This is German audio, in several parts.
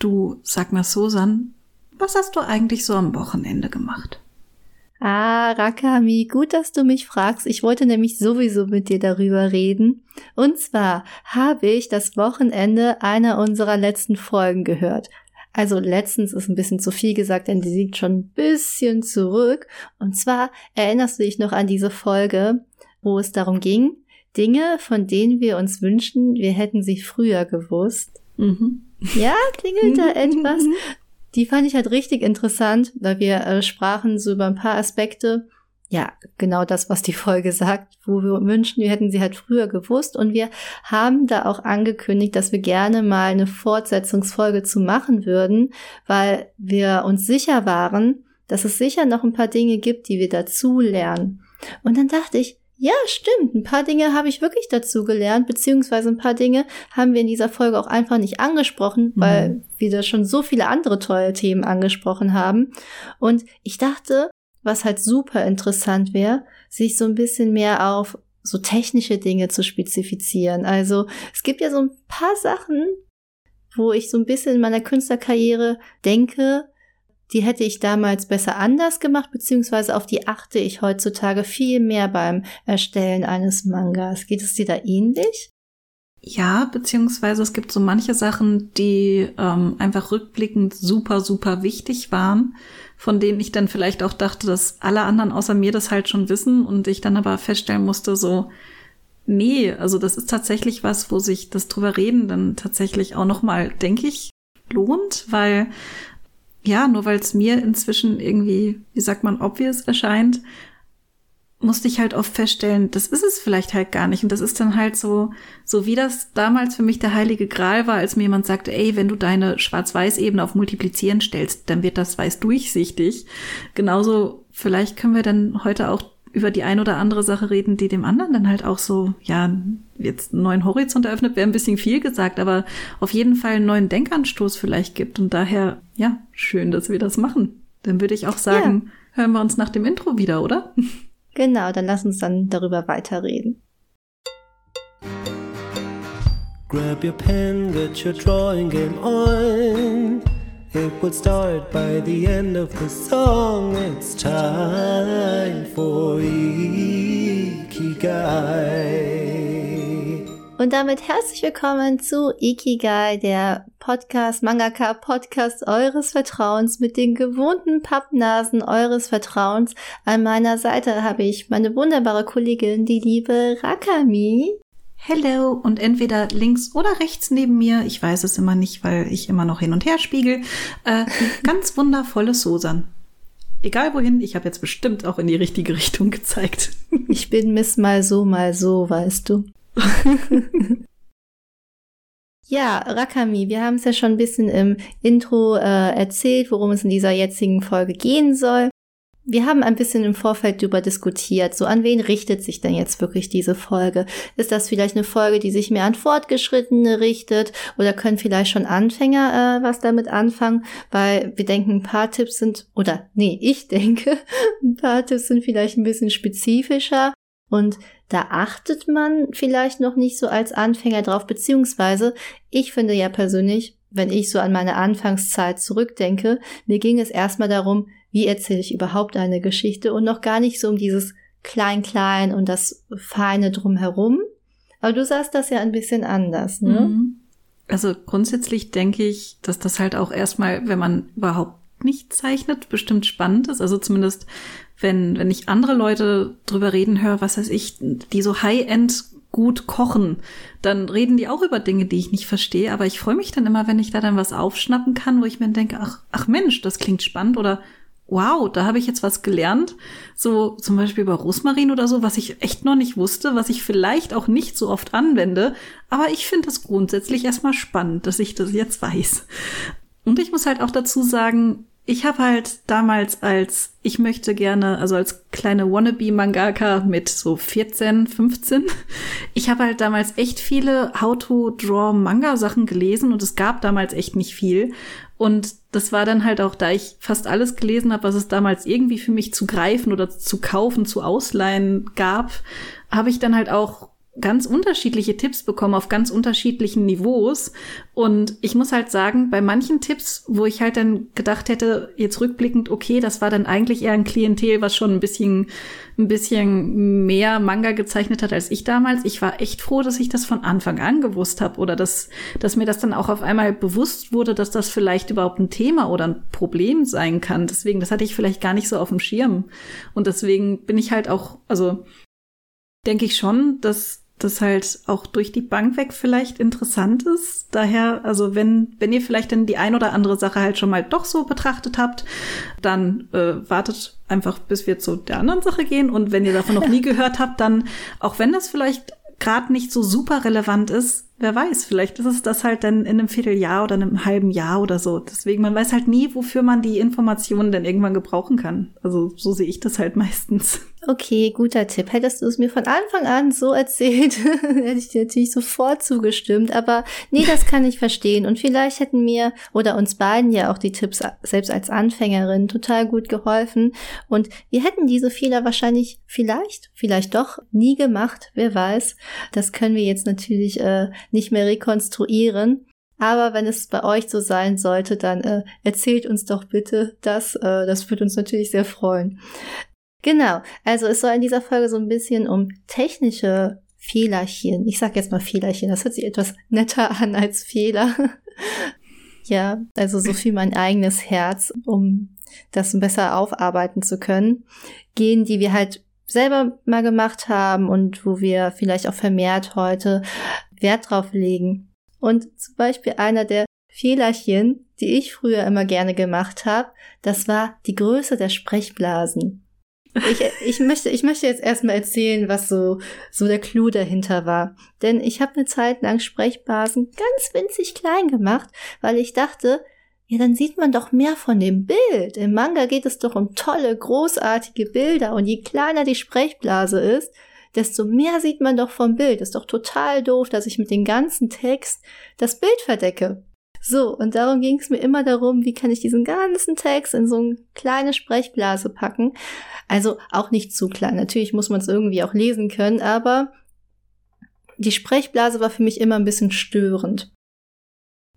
Du, sag mal, Susan, was hast du eigentlich so am Wochenende gemacht? Ah, Rakami, gut, dass du mich fragst. Ich wollte nämlich sowieso mit dir darüber reden. Und zwar habe ich das Wochenende einer unserer letzten Folgen gehört. Also letztens ist ein bisschen zu viel gesagt, denn die liegt schon ein bisschen zurück. Und zwar erinnerst du dich noch an diese Folge, wo es darum ging, Dinge, von denen wir uns wünschen, wir hätten sie früher gewusst. Mhm. Ja, klingelt da etwas? Die fand ich halt richtig interessant, weil wir äh, sprachen so über ein paar Aspekte. Ja, genau das, was die Folge sagt, wo wir wünschen, wir hätten sie halt früher gewusst. Und wir haben da auch angekündigt, dass wir gerne mal eine Fortsetzungsfolge zu machen würden, weil wir uns sicher waren, dass es sicher noch ein paar Dinge gibt, die wir dazu lernen. Und dann dachte ich, ja, stimmt. Ein paar Dinge habe ich wirklich dazu gelernt, beziehungsweise ein paar Dinge haben wir in dieser Folge auch einfach nicht angesprochen, mhm. weil wir da schon so viele andere tolle Themen angesprochen haben. Und ich dachte, was halt super interessant wäre, sich so ein bisschen mehr auf so technische Dinge zu spezifizieren. Also es gibt ja so ein paar Sachen, wo ich so ein bisschen in meiner Künstlerkarriere denke, die hätte ich damals besser anders gemacht, beziehungsweise auf die achte ich heutzutage viel mehr beim Erstellen eines Mangas. Geht es dir da ähnlich? Ja, beziehungsweise es gibt so manche Sachen, die ähm, einfach rückblickend super, super wichtig waren, von denen ich dann vielleicht auch dachte, dass alle anderen außer mir das halt schon wissen und ich dann aber feststellen musste, so, nee, also das ist tatsächlich was, wo sich das drüber reden dann tatsächlich auch nochmal, denke ich, lohnt, weil ja, nur weil es mir inzwischen irgendwie, wie sagt man, obvious erscheint, musste ich halt oft feststellen, das ist es vielleicht halt gar nicht. Und das ist dann halt so, so wie das damals für mich der heilige Gral war, als mir jemand sagte, ey, wenn du deine Schwarz-Weiß-Ebene auf Multiplizieren stellst, dann wird das weiß durchsichtig. Genauso, vielleicht können wir dann heute auch über die ein oder andere Sache reden, die dem anderen dann halt auch so, ja, jetzt einen neuen Horizont eröffnet, wäre ein bisschen viel gesagt, aber auf jeden Fall einen neuen Denkanstoß vielleicht gibt. Und daher, ja, schön, dass wir das machen. Dann würde ich auch sagen, ja. hören wir uns nach dem Intro wieder, oder? Genau, dann lass uns dann darüber weiterreden. Grab your pen, get your drawing game on. It will start by the end of the song. It's time for Ikigai. Und damit herzlich willkommen zu Ikigai, der Podcast, Mangaka Podcast eures Vertrauens mit den gewohnten Pappnasen eures Vertrauens. An meiner Seite habe ich meine wunderbare Kollegin, die liebe Rakami. Hello und entweder links oder rechts neben mir, ich weiß es immer nicht, weil ich immer noch hin und her spiegel, äh, ganz wundervolle Susan. Egal wohin, ich habe jetzt bestimmt auch in die richtige Richtung gezeigt. Ich bin Miss mal so, mal so, weißt du. ja, Rakami, wir haben es ja schon ein bisschen im Intro äh, erzählt, worum es in dieser jetzigen Folge gehen soll. Wir haben ein bisschen im Vorfeld darüber diskutiert, so an wen richtet sich denn jetzt wirklich diese Folge? Ist das vielleicht eine Folge, die sich mehr an Fortgeschrittene richtet oder können vielleicht schon Anfänger äh, was damit anfangen? Weil wir denken, ein paar Tipps sind, oder nee, ich denke, ein paar Tipps sind vielleicht ein bisschen spezifischer und da achtet man vielleicht noch nicht so als Anfänger drauf, beziehungsweise ich finde ja persönlich, wenn ich so an meine Anfangszeit zurückdenke, mir ging es erstmal darum, wie erzähle ich überhaupt eine Geschichte und noch gar nicht so um dieses Klein-Klein und das Feine drumherum. Aber du sahst das ja ein bisschen anders, ne? Mhm. Also grundsätzlich denke ich, dass das halt auch erstmal, wenn man überhaupt nicht zeichnet, bestimmt spannend ist. Also zumindest, wenn, wenn ich andere Leute drüber reden höre, was weiß ich, die so High-End gut kochen, dann reden die auch über Dinge, die ich nicht verstehe. Aber ich freue mich dann immer, wenn ich da dann was aufschnappen kann, wo ich mir denke, ach, ach Mensch, das klingt spannend oder wow, da habe ich jetzt was gelernt. So zum Beispiel über Rosmarin oder so, was ich echt noch nicht wusste, was ich vielleicht auch nicht so oft anwende. Aber ich finde das grundsätzlich erstmal spannend, dass ich das jetzt weiß. Und ich muss halt auch dazu sagen, ich habe halt damals als, ich möchte gerne, also als kleine Wannabe-Mangaka mit so 14, 15, ich habe halt damals echt viele How-to-Draw-Manga-Sachen gelesen und es gab damals echt nicht viel. Und das war dann halt auch, da ich fast alles gelesen habe, was es damals irgendwie für mich zu greifen oder zu kaufen, zu ausleihen gab, habe ich dann halt auch ganz unterschiedliche Tipps bekommen auf ganz unterschiedlichen Niveaus. Und ich muss halt sagen, bei manchen Tipps, wo ich halt dann gedacht hätte, jetzt rückblickend, okay, das war dann eigentlich eher ein Klientel, was schon ein bisschen, ein bisschen mehr Manga gezeichnet hat als ich damals. Ich war echt froh, dass ich das von Anfang an gewusst habe oder dass, dass mir das dann auch auf einmal bewusst wurde, dass das vielleicht überhaupt ein Thema oder ein Problem sein kann. Deswegen, das hatte ich vielleicht gar nicht so auf dem Schirm. Und deswegen bin ich halt auch, also denke ich schon, dass das halt auch durch die Bank weg vielleicht interessant ist. Daher, also wenn, wenn ihr vielleicht dann die ein oder andere Sache halt schon mal doch so betrachtet habt, dann äh, wartet einfach, bis wir zu der anderen Sache gehen. Und wenn ihr davon noch nie gehört habt, dann, auch wenn das vielleicht gerade nicht so super relevant ist, wer weiß, vielleicht ist es das halt dann in einem Vierteljahr oder einem halben Jahr oder so. Deswegen, man weiß halt nie, wofür man die Informationen denn irgendwann gebrauchen kann. Also so sehe ich das halt meistens. Okay, guter Tipp. Hättest du es mir von Anfang an so erzählt, hätte ich dir natürlich sofort zugestimmt. Aber nee, das kann ich verstehen. Und vielleicht hätten mir oder uns beiden ja auch die Tipps selbst als Anfängerin total gut geholfen. Und wir hätten diese Fehler wahrscheinlich vielleicht, vielleicht doch nie gemacht. Wer weiß. Das können wir jetzt natürlich äh, nicht mehr rekonstruieren. Aber wenn es bei euch so sein sollte, dann äh, erzählt uns doch bitte das. Äh, das würde uns natürlich sehr freuen. Genau, also es soll in dieser Folge so ein bisschen um technische Fehlerchen. Ich sage jetzt mal Fehlerchen, das hört sich etwas netter an als Fehler. ja, also so viel mein eigenes Herz, um das besser aufarbeiten zu können. Gehen, die wir halt selber mal gemacht haben und wo wir vielleicht auch vermehrt heute Wert drauf legen. Und zum Beispiel einer der Fehlerchen, die ich früher immer gerne gemacht habe, das war die Größe der Sprechblasen. Ich, ich, möchte, ich möchte jetzt erstmal erzählen, was so, so der Clou dahinter war. Denn ich habe eine Zeit lang Sprechblasen ganz winzig klein gemacht, weil ich dachte, ja, dann sieht man doch mehr von dem Bild. Im Manga geht es doch um tolle, großartige Bilder und je kleiner die Sprechblase ist, desto mehr sieht man doch vom Bild. Ist doch total doof, dass ich mit dem ganzen Text das Bild verdecke. So, und darum ging es mir immer darum, wie kann ich diesen ganzen Text in so eine kleine Sprechblase packen. Also auch nicht zu klein. Natürlich muss man es irgendwie auch lesen können, aber die Sprechblase war für mich immer ein bisschen störend.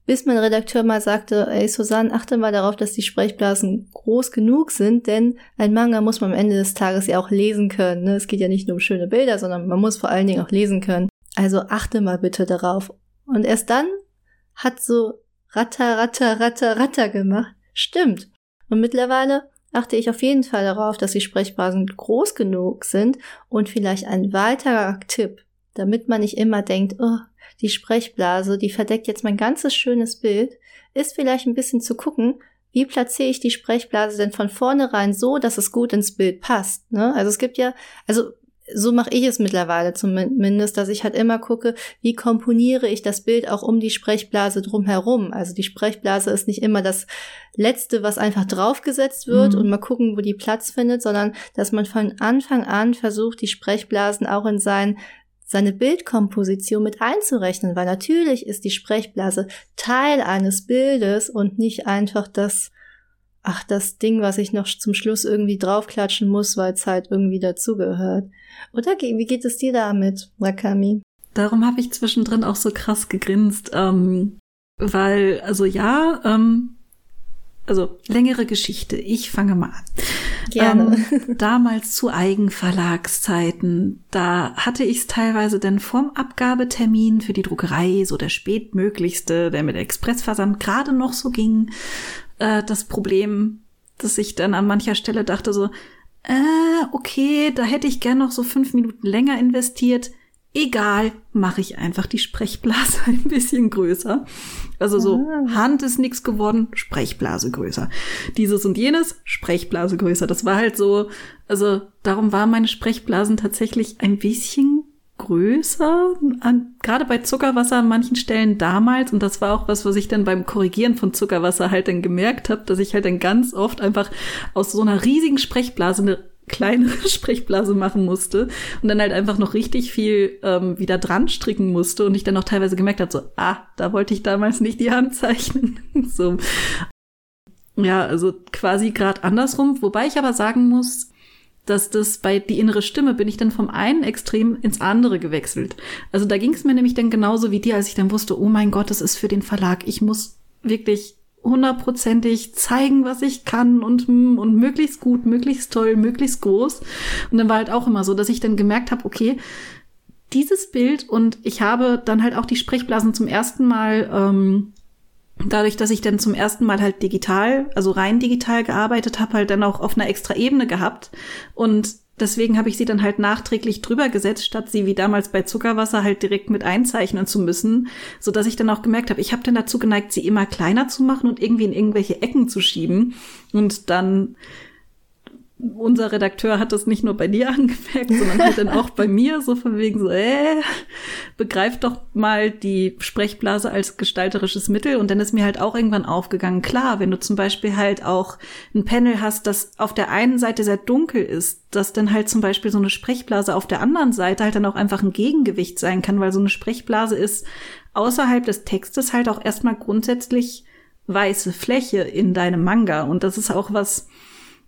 Bis mein Redakteur mal sagte, ey Susanne, achte mal darauf, dass die Sprechblasen groß genug sind, denn ein Manga muss man am Ende des Tages ja auch lesen können. Ne? Es geht ja nicht nur um schöne Bilder, sondern man muss vor allen Dingen auch lesen können. Also achte mal bitte darauf. Und erst dann hat so Ratter, Ratter, Ratter, Ratter gemacht. Stimmt. Und mittlerweile achte ich auf jeden Fall darauf, dass die Sprechblasen groß genug sind und vielleicht ein weiterer Tipp, damit man nicht immer denkt, oh, die Sprechblase, die verdeckt jetzt mein ganzes schönes Bild, ist vielleicht ein bisschen zu gucken, wie platziere ich die Sprechblase denn von vornherein so, dass es gut ins Bild passt. Ne? Also es gibt ja, also so mache ich es mittlerweile zumindest, dass ich halt immer gucke, wie komponiere ich das Bild auch um die Sprechblase drumherum. Also die Sprechblase ist nicht immer das Letzte, was einfach draufgesetzt wird mhm. und mal gucken, wo die Platz findet, sondern dass man von Anfang an versucht, die Sprechblasen auch in sein seine Bildkomposition mit einzurechnen, weil natürlich ist die Sprechblase Teil eines Bildes und nicht einfach das, ach, das Ding, was ich noch zum Schluss irgendwie draufklatschen muss, weil es halt irgendwie dazugehört. Oder wie geht es dir damit, Wakami? Darum habe ich zwischendrin auch so krass gegrinst, ähm, weil, also ja, ähm, also längere Geschichte. Ich fange mal an. Gerne. Ähm, damals zu Eigenverlagszeiten, da hatte ich es teilweise denn vorm Abgabetermin für die Druckerei, so der spätmöglichste, der mit Expressversand gerade noch so ging, äh, das Problem, dass ich dann an mancher Stelle dachte so, äh, okay, da hätte ich gern noch so fünf Minuten länger investiert egal, mache ich einfach die Sprechblase ein bisschen größer. Also so, ah. Hand ist nix geworden, Sprechblase größer. Dieses und jenes, Sprechblase größer. Das war halt so, also darum waren meine Sprechblasen tatsächlich ein bisschen größer, an, gerade bei Zuckerwasser an manchen Stellen damals. Und das war auch was, was ich dann beim Korrigieren von Zuckerwasser halt dann gemerkt habe, dass ich halt dann ganz oft einfach aus so einer riesigen Sprechblase eine kleinere Sprechblase machen musste und dann halt einfach noch richtig viel ähm, wieder dran stricken musste und ich dann auch teilweise gemerkt habe, so, ah, da wollte ich damals nicht die Hand zeichnen. so. Ja, also quasi gerade andersrum, wobei ich aber sagen muss, dass das bei die innere Stimme bin ich dann vom einen Extrem ins andere gewechselt. Also da ging es mir nämlich dann genauso wie dir, als ich dann wusste, oh mein Gott, das ist für den Verlag. Ich muss wirklich hundertprozentig zeigen, was ich kann und, hm, und möglichst gut, möglichst toll, möglichst groß. Und dann war halt auch immer so, dass ich dann gemerkt habe, okay, dieses Bild und ich habe dann halt auch die Sprechblasen zum ersten Mal, ähm, dadurch, dass ich dann zum ersten Mal halt digital, also rein digital gearbeitet habe, halt dann auch auf einer extra Ebene gehabt. Und deswegen habe ich sie dann halt nachträglich drüber gesetzt, statt sie wie damals bei Zuckerwasser halt direkt mit einzeichnen zu müssen, so dass ich dann auch gemerkt habe, ich habe dann dazu geneigt, sie immer kleiner zu machen und irgendwie in irgendwelche Ecken zu schieben. Und dann unser Redakteur hat das nicht nur bei dir angemerkt, sondern halt dann auch bei mir, so von wegen so, äh, begreif doch mal die Sprechblase als gestalterisches Mittel. Und dann ist mir halt auch irgendwann aufgegangen, klar, wenn du zum Beispiel halt auch ein Panel hast, das auf der einen Seite sehr dunkel ist, dass dann halt zum Beispiel so eine Sprechblase auf der anderen Seite halt dann auch einfach ein Gegengewicht sein kann, weil so eine Sprechblase ist außerhalb des Textes halt auch erstmal grundsätzlich weiße Fläche in deinem Manga. Und das ist auch was,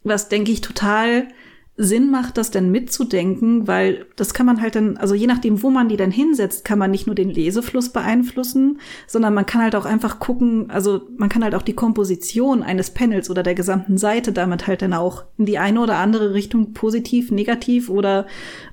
was denke ich total Sinn macht, das denn mitzudenken, weil das kann man halt dann, also je nachdem, wo man die dann hinsetzt, kann man nicht nur den Lesefluss beeinflussen, sondern man kann halt auch einfach gucken, also man kann halt auch die Komposition eines Panels oder der gesamten Seite damit halt dann auch in die eine oder andere Richtung positiv, negativ oder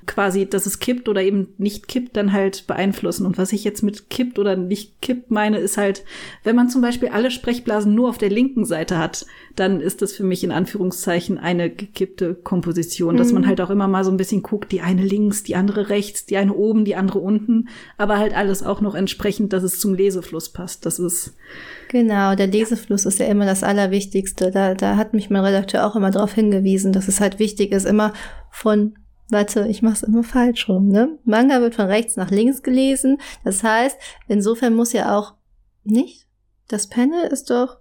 quasi, dass es kippt oder eben nicht kippt, dann halt beeinflussen. Und was ich jetzt mit kippt oder nicht kippt meine, ist halt, wenn man zum Beispiel alle Sprechblasen nur auf der linken Seite hat, dann ist das für mich in Anführungszeichen eine gekippte Komposition, mhm. dass man mhm. halt auch immer mal so ein bisschen guckt, die eine links, die andere rechts, die eine oben, die andere unten, aber halt alles auch noch entsprechend, dass es zum Lesefluss passt. Das ist Genau, der Lesefluss ist ja immer das Allerwichtigste. Da, da hat mich mein Redakteur auch immer darauf hingewiesen, dass es halt wichtig ist, immer von Warte, ich mach's immer falsch rum, ne? Manga wird von rechts nach links gelesen. Das heißt, insofern muss ja auch nicht. Das Panel ist doch.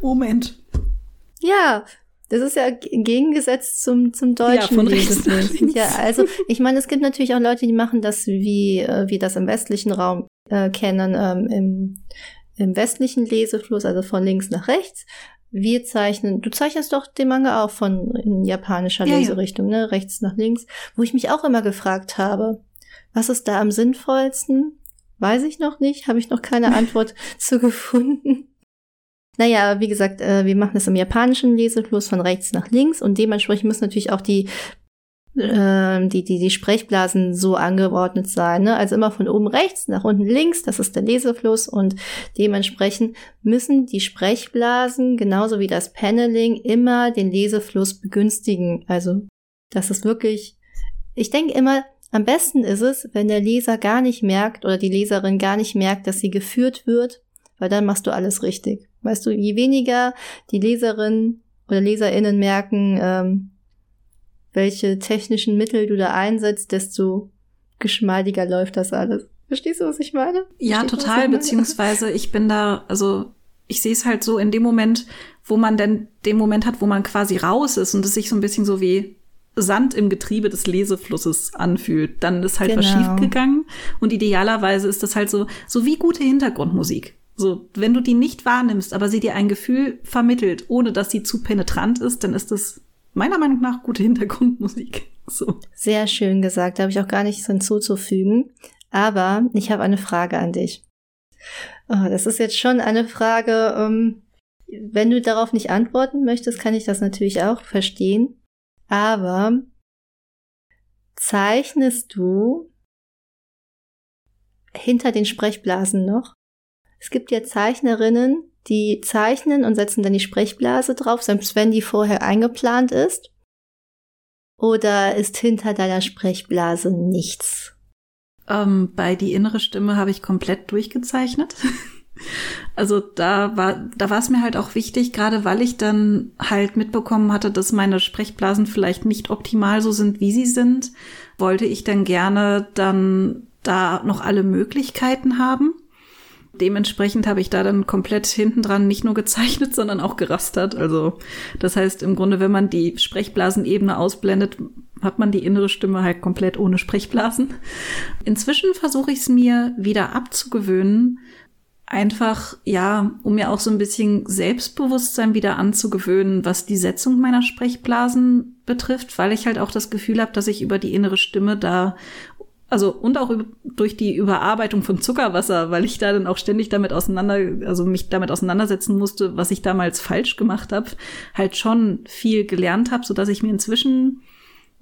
Moment. Ja, das ist ja gegengesetzt zum, zum deutschen ja, von rechts Ja, also ich meine, es gibt natürlich auch Leute, die machen das wie, äh, wie das im westlichen Raum äh, kennen, ähm, im, im westlichen Lesefluss, also von links nach rechts. Wir zeichnen, du zeichnest doch den Manga auch von in japanischer ja, Leserichtung, ja. ne? Rechts nach links, wo ich mich auch immer gefragt habe, was ist da am sinnvollsten? Weiß ich noch nicht, habe ich noch keine Antwort zu gefunden. Naja, wie gesagt, äh, wir machen das im japanischen Lesefluss von rechts nach links und dementsprechend müssen natürlich auch die, äh, die, die, die Sprechblasen so angeordnet sein. Ne? Also immer von oben rechts nach unten links, das ist der Lesefluss und dementsprechend müssen die Sprechblasen genauso wie das Paneling immer den Lesefluss begünstigen. Also das ist wirklich, ich denke immer, am besten ist es, wenn der Leser gar nicht merkt oder die Leserin gar nicht merkt, dass sie geführt wird, weil dann machst du alles richtig. Weißt du, je weniger die Leserinnen oder Leserinnen merken, ähm, welche technischen Mittel du da einsetzt, desto geschmeidiger läuft das alles. Verstehst du, was ich meine? Ja, Verstehst total, du, beziehungsweise ich bin da, also ich sehe es halt so in dem Moment, wo man denn den Moment hat, wo man quasi raus ist und es sich so ein bisschen so wie Sand im Getriebe des Leseflusses anfühlt, dann ist halt genau. was schief gegangen und idealerweise ist das halt so so wie gute Hintergrundmusik. So, wenn du die nicht wahrnimmst, aber sie dir ein Gefühl vermittelt, ohne dass sie zu penetrant ist, dann ist das meiner Meinung nach gute Hintergrundmusik. So. Sehr schön gesagt, da habe ich auch gar nichts hinzuzufügen. Aber ich habe eine Frage an dich. Oh, das ist jetzt schon eine Frage, um, ähm, wenn du darauf nicht antworten möchtest, kann ich das natürlich auch verstehen. Aber zeichnest du hinter den Sprechblasen noch? Es gibt ja Zeichnerinnen, die zeichnen und setzen dann die Sprechblase drauf, selbst wenn die vorher eingeplant ist. Oder ist hinter deiner Sprechblase nichts? Ähm, bei die innere Stimme habe ich komplett durchgezeichnet. also da war, da war es mir halt auch wichtig, gerade weil ich dann halt mitbekommen hatte, dass meine Sprechblasen vielleicht nicht optimal so sind, wie sie sind, wollte ich dann gerne dann da noch alle Möglichkeiten haben. Dementsprechend habe ich da dann komplett hinten dran nicht nur gezeichnet, sondern auch gerastert. Also das heißt im Grunde, wenn man die Sprechblasenebene ausblendet, hat man die innere Stimme halt komplett ohne Sprechblasen. Inzwischen versuche ich es mir wieder abzugewöhnen, einfach, ja, um mir auch so ein bisschen Selbstbewusstsein wieder anzugewöhnen, was die Setzung meiner Sprechblasen betrifft, weil ich halt auch das Gefühl habe, dass ich über die innere Stimme da also und auch durch die Überarbeitung von Zuckerwasser, weil ich da dann auch ständig damit auseinander, also mich damit auseinandersetzen musste, was ich damals falsch gemacht habe, halt schon viel gelernt habe, so dass ich mir inzwischen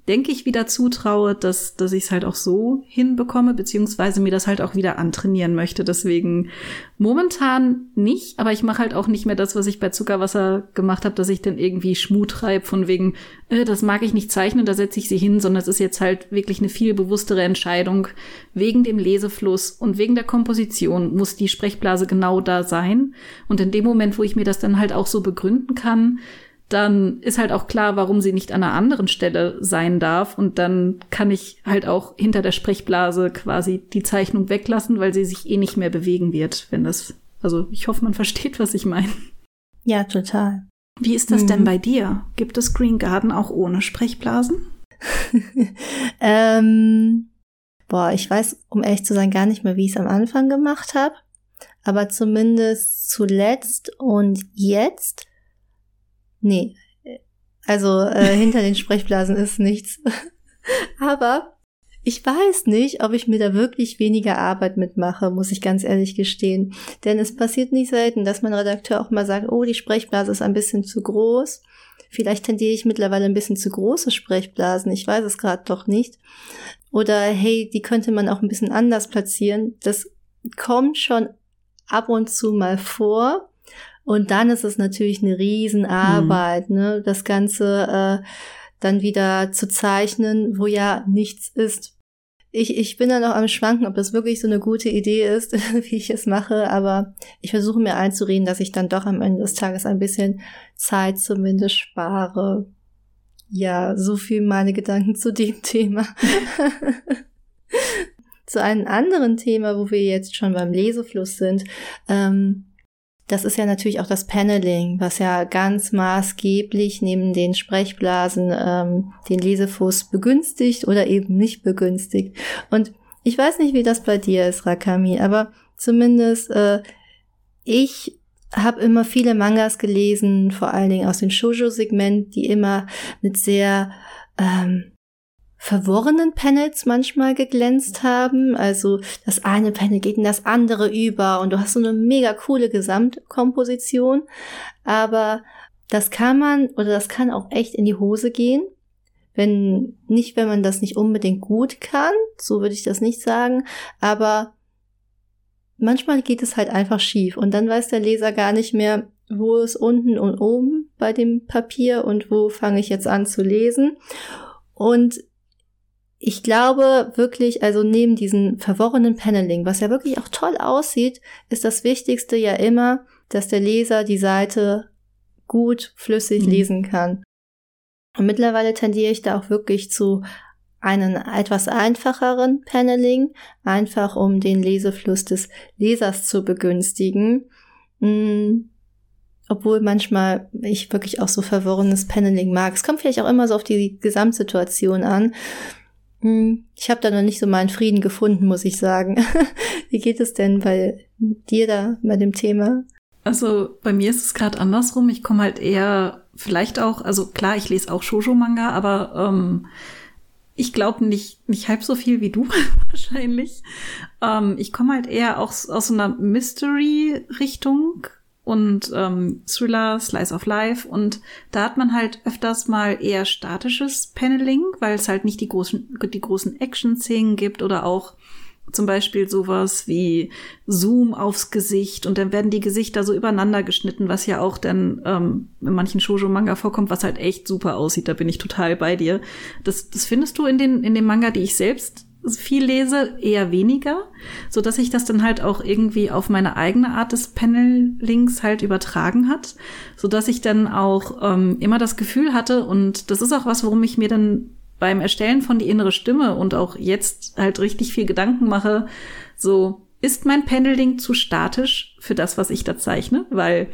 denke ich, wieder zutraue, dass, dass ich es halt auch so hinbekomme, beziehungsweise mir das halt auch wieder antrainieren möchte. Deswegen momentan nicht, aber ich mache halt auch nicht mehr das, was ich bei Zuckerwasser gemacht habe, dass ich dann irgendwie Schmut treibe von wegen, äh, das mag ich nicht zeichnen, da setze ich sie hin, sondern es ist jetzt halt wirklich eine viel bewusstere Entscheidung. Wegen dem Lesefluss und wegen der Komposition muss die Sprechblase genau da sein. Und in dem Moment, wo ich mir das dann halt auch so begründen kann, dann ist halt auch klar, warum sie nicht an einer anderen Stelle sein darf. Und dann kann ich halt auch hinter der Sprechblase quasi die Zeichnung weglassen, weil sie sich eh nicht mehr bewegen wird, wenn das. Also ich hoffe, man versteht, was ich meine. Ja, total. Wie ist das mhm. denn bei dir? Gibt es Green Garden auch ohne Sprechblasen? ähm, boah, ich weiß, um ehrlich zu sein, gar nicht mehr, wie ich es am Anfang gemacht habe. Aber zumindest zuletzt und jetzt Nee. Also äh, hinter den Sprechblasen ist nichts. Aber ich weiß nicht, ob ich mir da wirklich weniger Arbeit mitmache, muss ich ganz ehrlich gestehen. Denn es passiert nicht selten, dass mein Redakteur auch mal sagt, oh, die Sprechblase ist ein bisschen zu groß. Vielleicht tendiere ich mittlerweile ein bisschen zu große Sprechblasen. Ich weiß es gerade doch nicht. Oder hey, die könnte man auch ein bisschen anders platzieren. Das kommt schon ab und zu mal vor. Und dann ist es natürlich eine Riesenarbeit, mhm. ne, das Ganze äh, dann wieder zu zeichnen, wo ja nichts ist. Ich, ich bin da noch am Schwanken, ob das wirklich so eine gute Idee ist, wie ich es mache, aber ich versuche mir einzureden, dass ich dann doch am Ende des Tages ein bisschen Zeit zumindest spare. Ja, so viel meine Gedanken zu dem Thema. zu einem anderen Thema, wo wir jetzt schon beim Lesefluss sind. Ähm, das ist ja natürlich auch das Paneling, was ja ganz maßgeblich neben den Sprechblasen ähm, den Lesefuß begünstigt oder eben nicht begünstigt. Und ich weiß nicht, wie das bei dir ist, Rakami, aber zumindest äh, ich habe immer viele Mangas gelesen, vor allen Dingen aus dem Shoujo-Segment, die immer mit sehr ähm, verworrenen Panels manchmal geglänzt haben. Also das eine Panel geht in das andere über und du hast so eine mega coole Gesamtkomposition. Aber das kann man oder das kann auch echt in die Hose gehen. Wenn, nicht wenn man das nicht unbedingt gut kann, so würde ich das nicht sagen, aber manchmal geht es halt einfach schief und dann weiß der Leser gar nicht mehr, wo ist unten und oben bei dem Papier und wo fange ich jetzt an zu lesen. Und ich glaube wirklich, also neben diesem verworrenen Paneling, was ja wirklich auch toll aussieht, ist das Wichtigste ja immer, dass der Leser die Seite gut flüssig mhm. lesen kann. Und mittlerweile tendiere ich da auch wirklich zu einem etwas einfacheren Paneling, einfach um den Lesefluss des Lesers zu begünstigen. Mhm. Obwohl manchmal ich wirklich auch so verworrenes Paneling mag. Es kommt vielleicht auch immer so auf die Gesamtsituation an. Hm, ich habe da noch nicht so meinen Frieden gefunden, muss ich sagen. Wie geht es denn bei dir da bei dem Thema? Also bei mir ist es gerade andersrum. Ich komme halt eher vielleicht auch, also klar, ich lese auch Shoujo-Manga, aber ähm, ich glaube nicht, nicht halb so viel wie du wahrscheinlich. Ähm, ich komme halt eher auch aus so einer Mystery-Richtung und ähm, Thriller, Slice of Life. Und da hat man halt öfters mal eher statisches Paneling, weil es halt nicht die großen, die großen Action-Szenen gibt oder auch zum Beispiel sowas wie Zoom aufs Gesicht und dann werden die Gesichter so übereinander geschnitten, was ja auch dann ähm, in manchen Shoujo-Manga vorkommt, was halt echt super aussieht. Da bin ich total bei dir. Das, das findest du in den, in den Manga, die ich selbst viel lese, eher weniger, so dass sich das dann halt auch irgendwie auf meine eigene Art des Panel-Links halt übertragen hat, so dass ich dann auch ähm, immer das Gefühl hatte und das ist auch was, worum ich mir dann beim Erstellen von die innere Stimme und auch jetzt halt richtig viel Gedanken mache, so ist mein Paneling zu statisch für das, was ich da zeichne, weil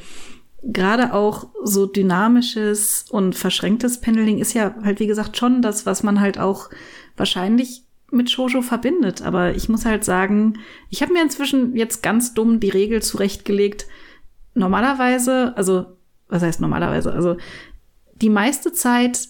gerade auch so dynamisches und verschränktes Paneling ist ja halt wie gesagt schon das, was man halt auch wahrscheinlich mit Shoujo verbindet. Aber ich muss halt sagen, ich habe mir inzwischen jetzt ganz dumm die Regel zurechtgelegt. Normalerweise, also was heißt normalerweise? Also die meiste Zeit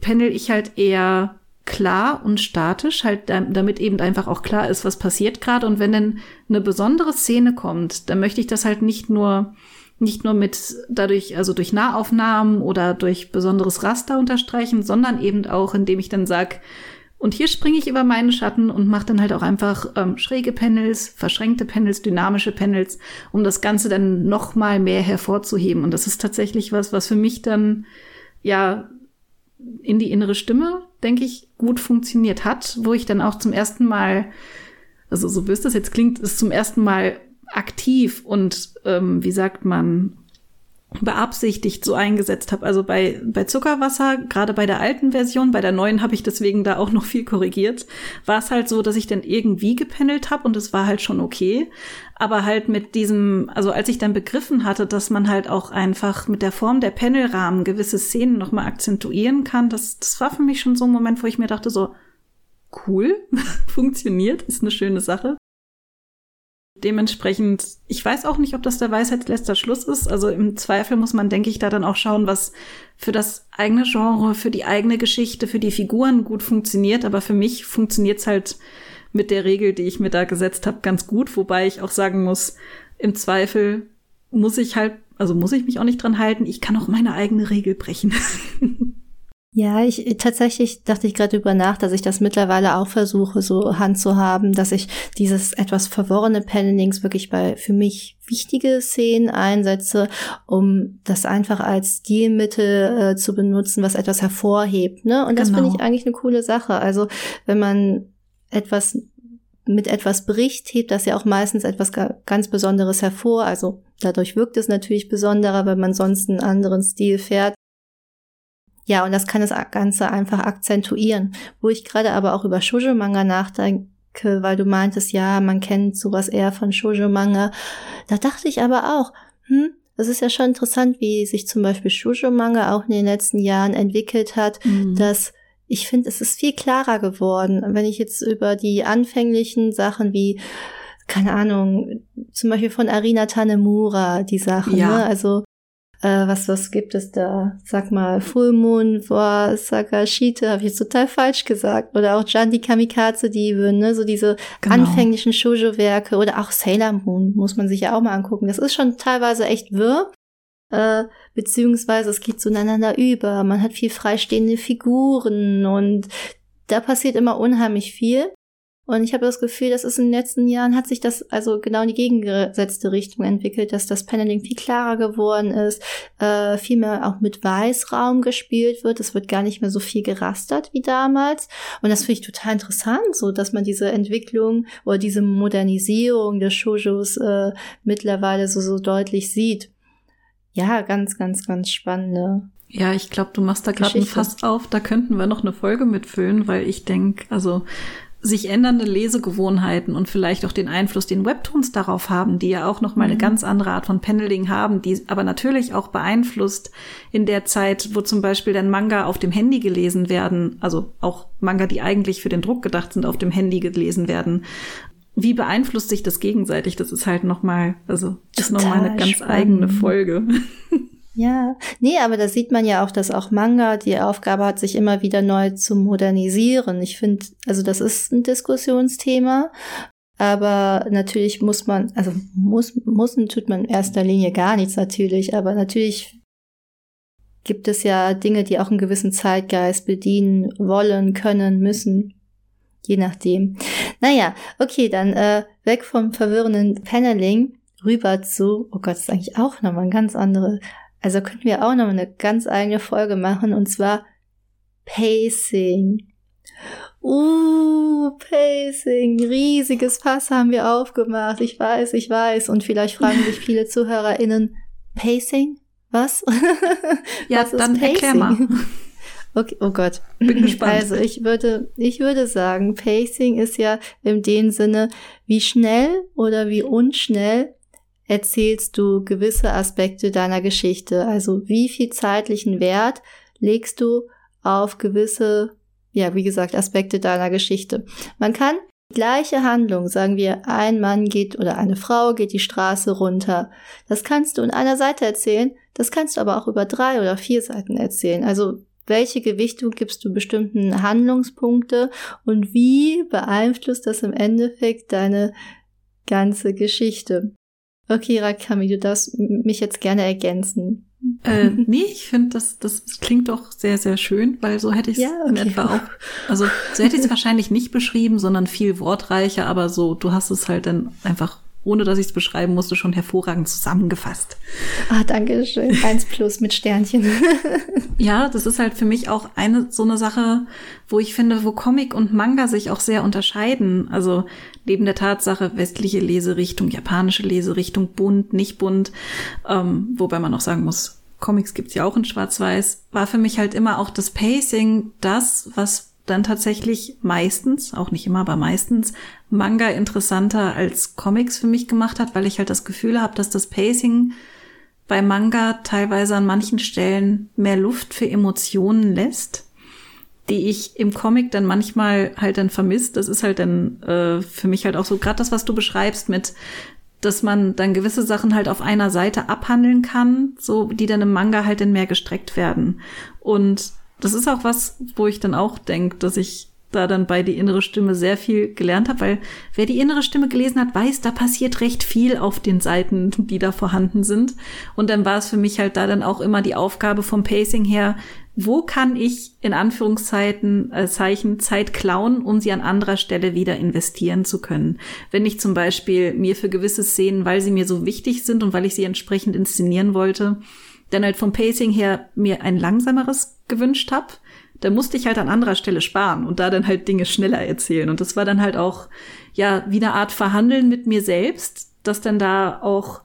pendel ich halt eher klar und statisch, halt damit eben einfach auch klar ist, was passiert gerade. Und wenn dann eine besondere Szene kommt, dann möchte ich das halt nicht nur nicht nur mit dadurch, also durch Nahaufnahmen oder durch besonderes Raster unterstreichen, sondern eben auch, indem ich dann sag, und hier springe ich über meinen Schatten und mache dann halt auch einfach ähm, schräge Panels, verschränkte Panels, dynamische Panels, um das Ganze dann noch mal mehr hervorzuheben. Und das ist tatsächlich was, was für mich dann ja in die innere Stimme, denke ich, gut funktioniert hat, wo ich dann auch zum ersten Mal, also so es das jetzt klingt, ist zum ersten Mal aktiv und ähm, wie sagt man, beabsichtigt so eingesetzt habe. Also bei, bei Zuckerwasser, gerade bei der alten Version, bei der neuen habe ich deswegen da auch noch viel korrigiert, war es halt so, dass ich dann irgendwie gependelt habe und es war halt schon okay. Aber halt mit diesem, also als ich dann begriffen hatte, dass man halt auch einfach mit der Form der Panelrahmen gewisse Szenen nochmal akzentuieren kann, das, das war für mich schon so ein Moment, wo ich mir dachte so, cool, funktioniert, ist eine schöne Sache. Dementsprechend, ich weiß auch nicht, ob das der Weisheit Schluss ist. Also im Zweifel muss man, denke ich, da dann auch schauen, was für das eigene Genre, für die eigene Geschichte, für die Figuren gut funktioniert. Aber für mich funktioniert's halt mit der Regel, die ich mir da gesetzt habe, ganz gut. Wobei ich auch sagen muss, im Zweifel muss ich halt, also muss ich mich auch nicht dran halten. Ich kann auch meine eigene Regel brechen. Ja, ich tatsächlich dachte ich gerade über nach, dass ich das mittlerweile auch versuche, so Hand zu haben, dass ich dieses etwas verworrene Pennings wirklich bei für mich wichtige Szenen einsetze, um das einfach als Stilmittel äh, zu benutzen, was etwas hervorhebt. Ne? Und das genau. finde ich eigentlich eine coole Sache. Also wenn man etwas mit etwas bricht, hebt das ja auch meistens etwas ganz Besonderes hervor. Also dadurch wirkt es natürlich besonderer, wenn man sonst einen anderen Stil fährt. Ja, und das kann das Ganze einfach akzentuieren. Wo ich gerade aber auch über Shoujo-Manga nachdenke, weil du meintest, ja, man kennt sowas eher von Shoujo-Manga. Da dachte ich aber auch, hm, das ist ja schon interessant, wie sich zum Beispiel Shoujo-Manga auch in den letzten Jahren entwickelt hat, mhm. dass ich finde, es ist viel klarer geworden. Wenn ich jetzt über die anfänglichen Sachen wie keine Ahnung, zum Beispiel von Arina Tanemura, die Sachen, ja. ne? Also äh, was, was gibt es da? Sag mal, Full Moon vor Sakashite, habe ich jetzt total falsch gesagt. Oder auch Jandi Kamikaze Diebe, ne? So diese genau. anfänglichen Shoujo-Werke oder auch Sailor Moon muss man sich ja auch mal angucken. Das ist schon teilweise echt wirr. Äh, beziehungsweise es geht zueinander über. Man hat viel freistehende Figuren und da passiert immer unheimlich viel. Und ich habe das Gefühl, dass es in den letzten Jahren hat sich das also genau in die gegengesetzte Richtung entwickelt, dass das Paneling viel klarer geworden ist, äh, viel mehr auch mit Weißraum gespielt wird. Es wird gar nicht mehr so viel gerastert wie damals. Und das finde ich total interessant, so dass man diese Entwicklung oder diese Modernisierung des Shoujos äh, mittlerweile so, so deutlich sieht. Ja, ganz, ganz, ganz spannende ja, ich glaube, du machst da gerade ein Fass auf. Da könnten wir noch eine Folge mitfüllen, weil ich denke, also sich ändernde Lesegewohnheiten und vielleicht auch den Einfluss, den Webtoons darauf haben, die ja auch noch mal mhm. eine ganz andere Art von Paneling haben, die aber natürlich auch beeinflusst in der Zeit, wo zum Beispiel dann Manga auf dem Handy gelesen werden, also auch Manga, die eigentlich für den Druck gedacht sind, auf dem Handy gelesen werden. Wie beeinflusst sich das gegenseitig? Das ist halt noch mal, also ist noch mal eine ganz spannend. eigene Folge. Ja, nee, aber da sieht man ja auch, dass auch Manga die Aufgabe hat, sich immer wieder neu zu modernisieren. Ich finde, also das ist ein Diskussionsthema, aber natürlich muss man, also muss, muss tut man in erster Linie gar nichts natürlich, aber natürlich gibt es ja Dinge, die auch einen gewissen Zeitgeist bedienen wollen, können, müssen. Je nachdem. Naja, okay, dann äh, weg vom verwirrenden Paneling rüber zu, oh Gott, das ist eigentlich auch nochmal ein ganz andere also könnten wir auch noch eine ganz eigene Folge machen und zwar Pacing. Uh, Pacing, riesiges Fass haben wir aufgemacht. Ich weiß, ich weiß. Und vielleicht fragen sich viele ZuhörerInnen, Pacing? Was? ja, Was dann Pacing? erklär mal. Okay, oh Gott. Bin gespannt. Also ich würde, ich würde sagen, Pacing ist ja in dem Sinne, wie schnell oder wie unschnell erzählst du gewisse Aspekte deiner Geschichte. Also wie viel zeitlichen Wert legst du auf gewisse, ja, wie gesagt, Aspekte deiner Geschichte. Man kann die gleiche Handlung, sagen wir, ein Mann geht oder eine Frau geht die Straße runter. Das kannst du in einer Seite erzählen, das kannst du aber auch über drei oder vier Seiten erzählen. Also welche Gewichtung gibst du bestimmten Handlungspunkte und wie beeinflusst das im Endeffekt deine ganze Geschichte? Okay, Rakami, du darfst mich jetzt gerne ergänzen. Äh, nee, ich finde, das, das klingt doch sehr, sehr schön, weil so hätte ich es ja, okay. in etwa auch. Also so hätte ich es wahrscheinlich nicht beschrieben, sondern viel wortreicher, aber so, du hast es halt dann einfach ohne dass ich es beschreiben musste, schon hervorragend zusammengefasst. Ah, danke schön. Eins plus mit Sternchen. ja, das ist halt für mich auch eine so eine Sache, wo ich finde, wo Comic und Manga sich auch sehr unterscheiden. Also neben der Tatsache westliche Leserichtung, japanische Leserichtung, bunt, nicht bunt, ähm, wobei man auch sagen muss, Comics gibt's ja auch in Schwarz-Weiß, war für mich halt immer auch das Pacing das, was dann tatsächlich meistens, auch nicht immer, aber meistens Manga interessanter als Comics für mich gemacht hat, weil ich halt das Gefühl habe, dass das Pacing bei Manga teilweise an manchen Stellen mehr Luft für Emotionen lässt, die ich im Comic dann manchmal halt dann vermisst. Das ist halt dann äh, für mich halt auch so gerade das, was du beschreibst mit dass man dann gewisse Sachen halt auf einer Seite abhandeln kann, so die dann im Manga halt dann mehr gestreckt werden. Und das ist auch was, wo ich dann auch denke, dass ich da dann bei die innere Stimme sehr viel gelernt habe, weil wer die innere Stimme gelesen hat, weiß, da passiert recht viel auf den Seiten, die da vorhanden sind. Und dann war es für mich halt da dann auch immer die Aufgabe vom Pacing her, wo kann ich in Anführungszeiten äh, Zeichen Zeit klauen, um sie an anderer Stelle wieder investieren zu können. Wenn ich zum Beispiel mir für gewisse Szenen, weil sie mir so wichtig sind und weil ich sie entsprechend inszenieren wollte, dann halt vom Pacing her mir ein langsameres gewünscht habe, da musste ich halt an anderer Stelle sparen und da dann halt Dinge schneller erzählen. Und das war dann halt auch, ja, wie eine Art Verhandeln mit mir selbst, dass dann da auch,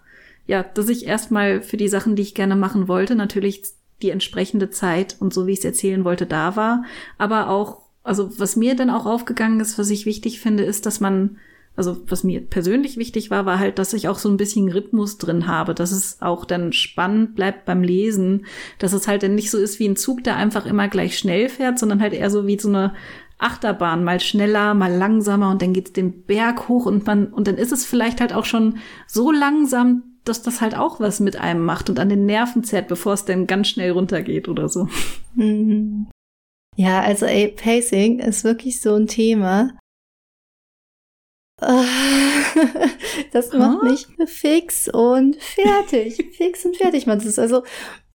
ja, dass ich erstmal für die Sachen, die ich gerne machen wollte, natürlich die entsprechende Zeit und so wie ich es erzählen wollte, da war. Aber auch, also was mir dann auch aufgegangen ist, was ich wichtig finde, ist, dass man also was mir persönlich wichtig war, war halt, dass ich auch so ein bisschen Rhythmus drin habe, dass es auch dann spannend bleibt beim Lesen, dass es halt dann nicht so ist wie ein Zug, der einfach immer gleich schnell fährt, sondern halt eher so wie so eine Achterbahn, mal schneller, mal langsamer und dann geht's den Berg hoch und man, und dann ist es vielleicht halt auch schon so langsam, dass das halt auch was mit einem macht und an den Nerven zerrt, bevor es dann ganz schnell runtergeht oder so. Mhm. Ja, also ey, Pacing ist wirklich so ein Thema. das macht mich fix und fertig. fix und fertig man ist. Also,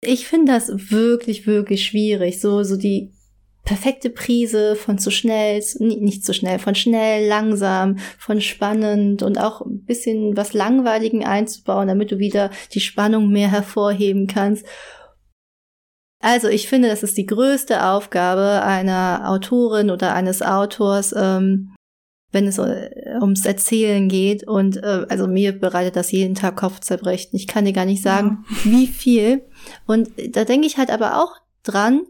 ich finde das wirklich, wirklich schwierig. So, so die perfekte Prise von zu schnell, nicht zu schnell, von schnell, langsam, von spannend und auch ein bisschen was Langweiligen einzubauen, damit du wieder die Spannung mehr hervorheben kannst. Also ich finde, das ist die größte Aufgabe einer Autorin oder eines Autors, ähm, wenn es äh, ums Erzählen geht. Und äh, also mir bereitet das jeden Tag Kopfzerbrechen. Ich kann dir gar nicht sagen, ja. wie viel. Und da denke ich halt aber auch dran,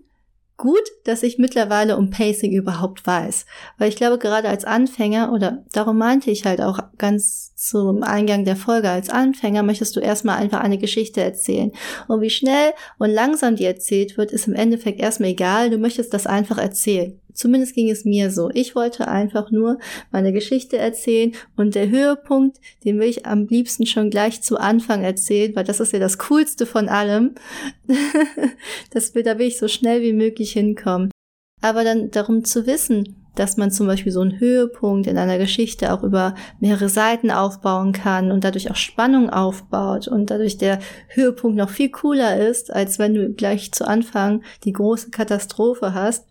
gut, dass ich mittlerweile um Pacing überhaupt weiß. Weil ich glaube, gerade als Anfänger, oder darum meinte ich halt auch ganz zum Eingang der Folge, als Anfänger möchtest du erstmal einfach eine Geschichte erzählen. Und wie schnell und langsam die erzählt wird, ist im Endeffekt erstmal egal. Du möchtest das einfach erzählen. Zumindest ging es mir so. Ich wollte einfach nur meine Geschichte erzählen und der Höhepunkt, den will ich am liebsten schon gleich zu Anfang erzählen, weil das ist ja das Coolste von allem. das will, da will ich so schnell wie möglich hinkommen. Aber dann darum zu wissen, dass man zum Beispiel so einen Höhepunkt in einer Geschichte auch über mehrere Seiten aufbauen kann und dadurch auch Spannung aufbaut und dadurch der Höhepunkt noch viel cooler ist, als wenn du gleich zu Anfang die große Katastrophe hast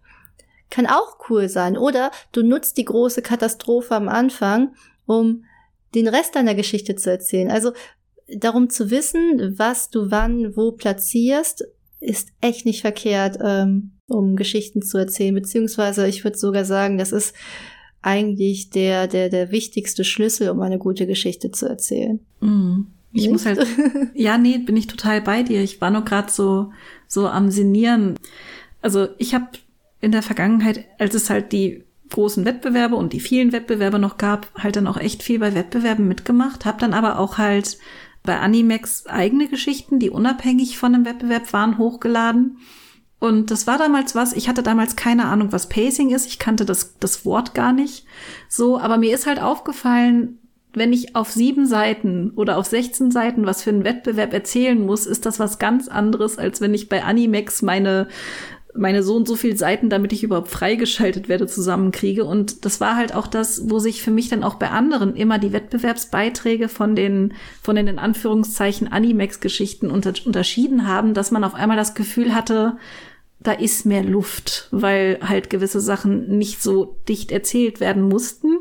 kann auch cool sein. Oder du nutzt die große Katastrophe am Anfang, um den Rest deiner Geschichte zu erzählen. Also darum zu wissen, was du wann wo platzierst, ist echt nicht verkehrt, ähm, um Geschichten zu erzählen. Beziehungsweise ich würde sogar sagen, das ist eigentlich der, der, der wichtigste Schlüssel, um eine gute Geschichte zu erzählen. Mm. Ich nicht? muss halt, ja, nee, bin ich total bei dir. Ich war nur gerade so, so am Sinieren. Also ich habe in der Vergangenheit, als es halt die großen Wettbewerbe und die vielen Wettbewerbe noch gab, halt dann auch echt viel bei Wettbewerben mitgemacht, habe dann aber auch halt bei Animex eigene Geschichten, die unabhängig von einem Wettbewerb waren, hochgeladen. Und das war damals was, ich hatte damals keine Ahnung, was Pacing ist, ich kannte das, das Wort gar nicht so, aber mir ist halt aufgefallen, wenn ich auf sieben Seiten oder auf 16 Seiten was für einen Wettbewerb erzählen muss, ist das was ganz anderes, als wenn ich bei Animex meine meine so und so viel Seiten, damit ich überhaupt freigeschaltet werde, zusammenkriege. Und das war halt auch das, wo sich für mich dann auch bei anderen immer die Wettbewerbsbeiträge von den, von den in Anführungszeichen Animex-Geschichten unter, unterschieden haben, dass man auf einmal das Gefühl hatte, da ist mehr Luft, weil halt gewisse Sachen nicht so dicht erzählt werden mussten.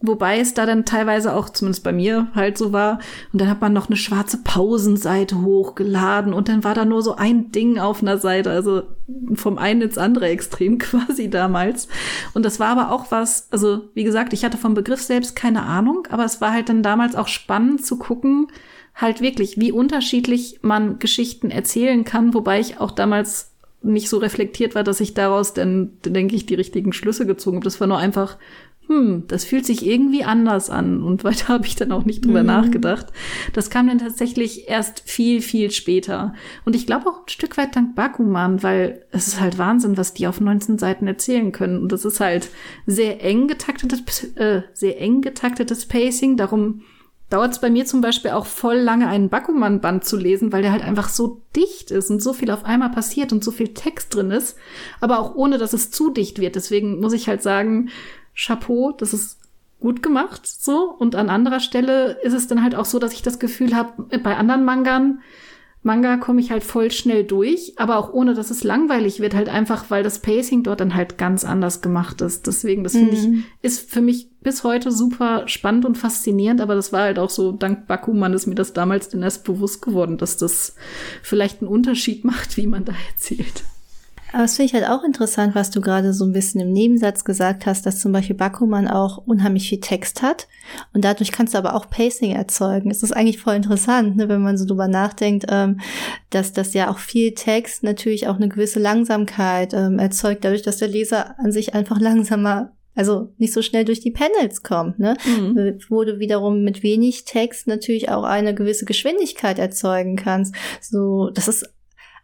Wobei es da dann teilweise auch, zumindest bei mir, halt so war. Und dann hat man noch eine schwarze Pausenseite hochgeladen und dann war da nur so ein Ding auf einer Seite, also vom einen ins andere Extrem quasi damals. Und das war aber auch was, also wie gesagt, ich hatte vom Begriff selbst keine Ahnung, aber es war halt dann damals auch spannend zu gucken, halt wirklich, wie unterschiedlich man Geschichten erzählen kann, wobei ich auch damals nicht so reflektiert war, dass ich daraus dann, denke ich, die richtigen Schlüsse gezogen habe. Das war nur einfach hm, das fühlt sich irgendwie anders an. Und weiter habe ich dann auch nicht drüber mhm. nachgedacht. Das kam dann tatsächlich erst viel, viel später. Und ich glaube auch ein Stück weit dank Bakuman, weil es ist halt Wahnsinn, was die auf 19 Seiten erzählen können. Und das ist halt sehr eng getaktetes, äh, sehr eng getaktetes Pacing. Darum dauert es bei mir zum Beispiel auch voll lange, einen Bakuman-Band zu lesen, weil der halt einfach so dicht ist und so viel auf einmal passiert und so viel Text drin ist, aber auch ohne, dass es zu dicht wird. Deswegen muss ich halt sagen, Chapeau, das ist gut gemacht, so. Und an anderer Stelle ist es dann halt auch so, dass ich das Gefühl habe, bei anderen Mangern, Manga komme ich halt voll schnell durch, aber auch ohne, dass es langweilig wird, halt einfach, weil das Pacing dort dann halt ganz anders gemacht ist. Deswegen, das finde mhm. ich, ist für mich bis heute super spannend und faszinierend, aber das war halt auch so, dank Bakuman ist mir das damals dann erst bewusst geworden, dass das vielleicht einen Unterschied macht, wie man da erzählt. Aber das finde ich halt auch interessant, was du gerade so ein bisschen im Nebensatz gesagt hast, dass zum Beispiel Bakuman auch unheimlich viel Text hat und dadurch kannst du aber auch Pacing erzeugen. Es ist eigentlich voll interessant, ne, wenn man so drüber nachdenkt, ähm, dass das ja auch viel Text natürlich auch eine gewisse Langsamkeit ähm, erzeugt, dadurch, dass der Leser an sich einfach langsamer also nicht so schnell durch die Panels kommt, ne? Mhm. Wo du wiederum mit wenig Text natürlich auch eine gewisse Geschwindigkeit erzeugen kannst. So, das ist,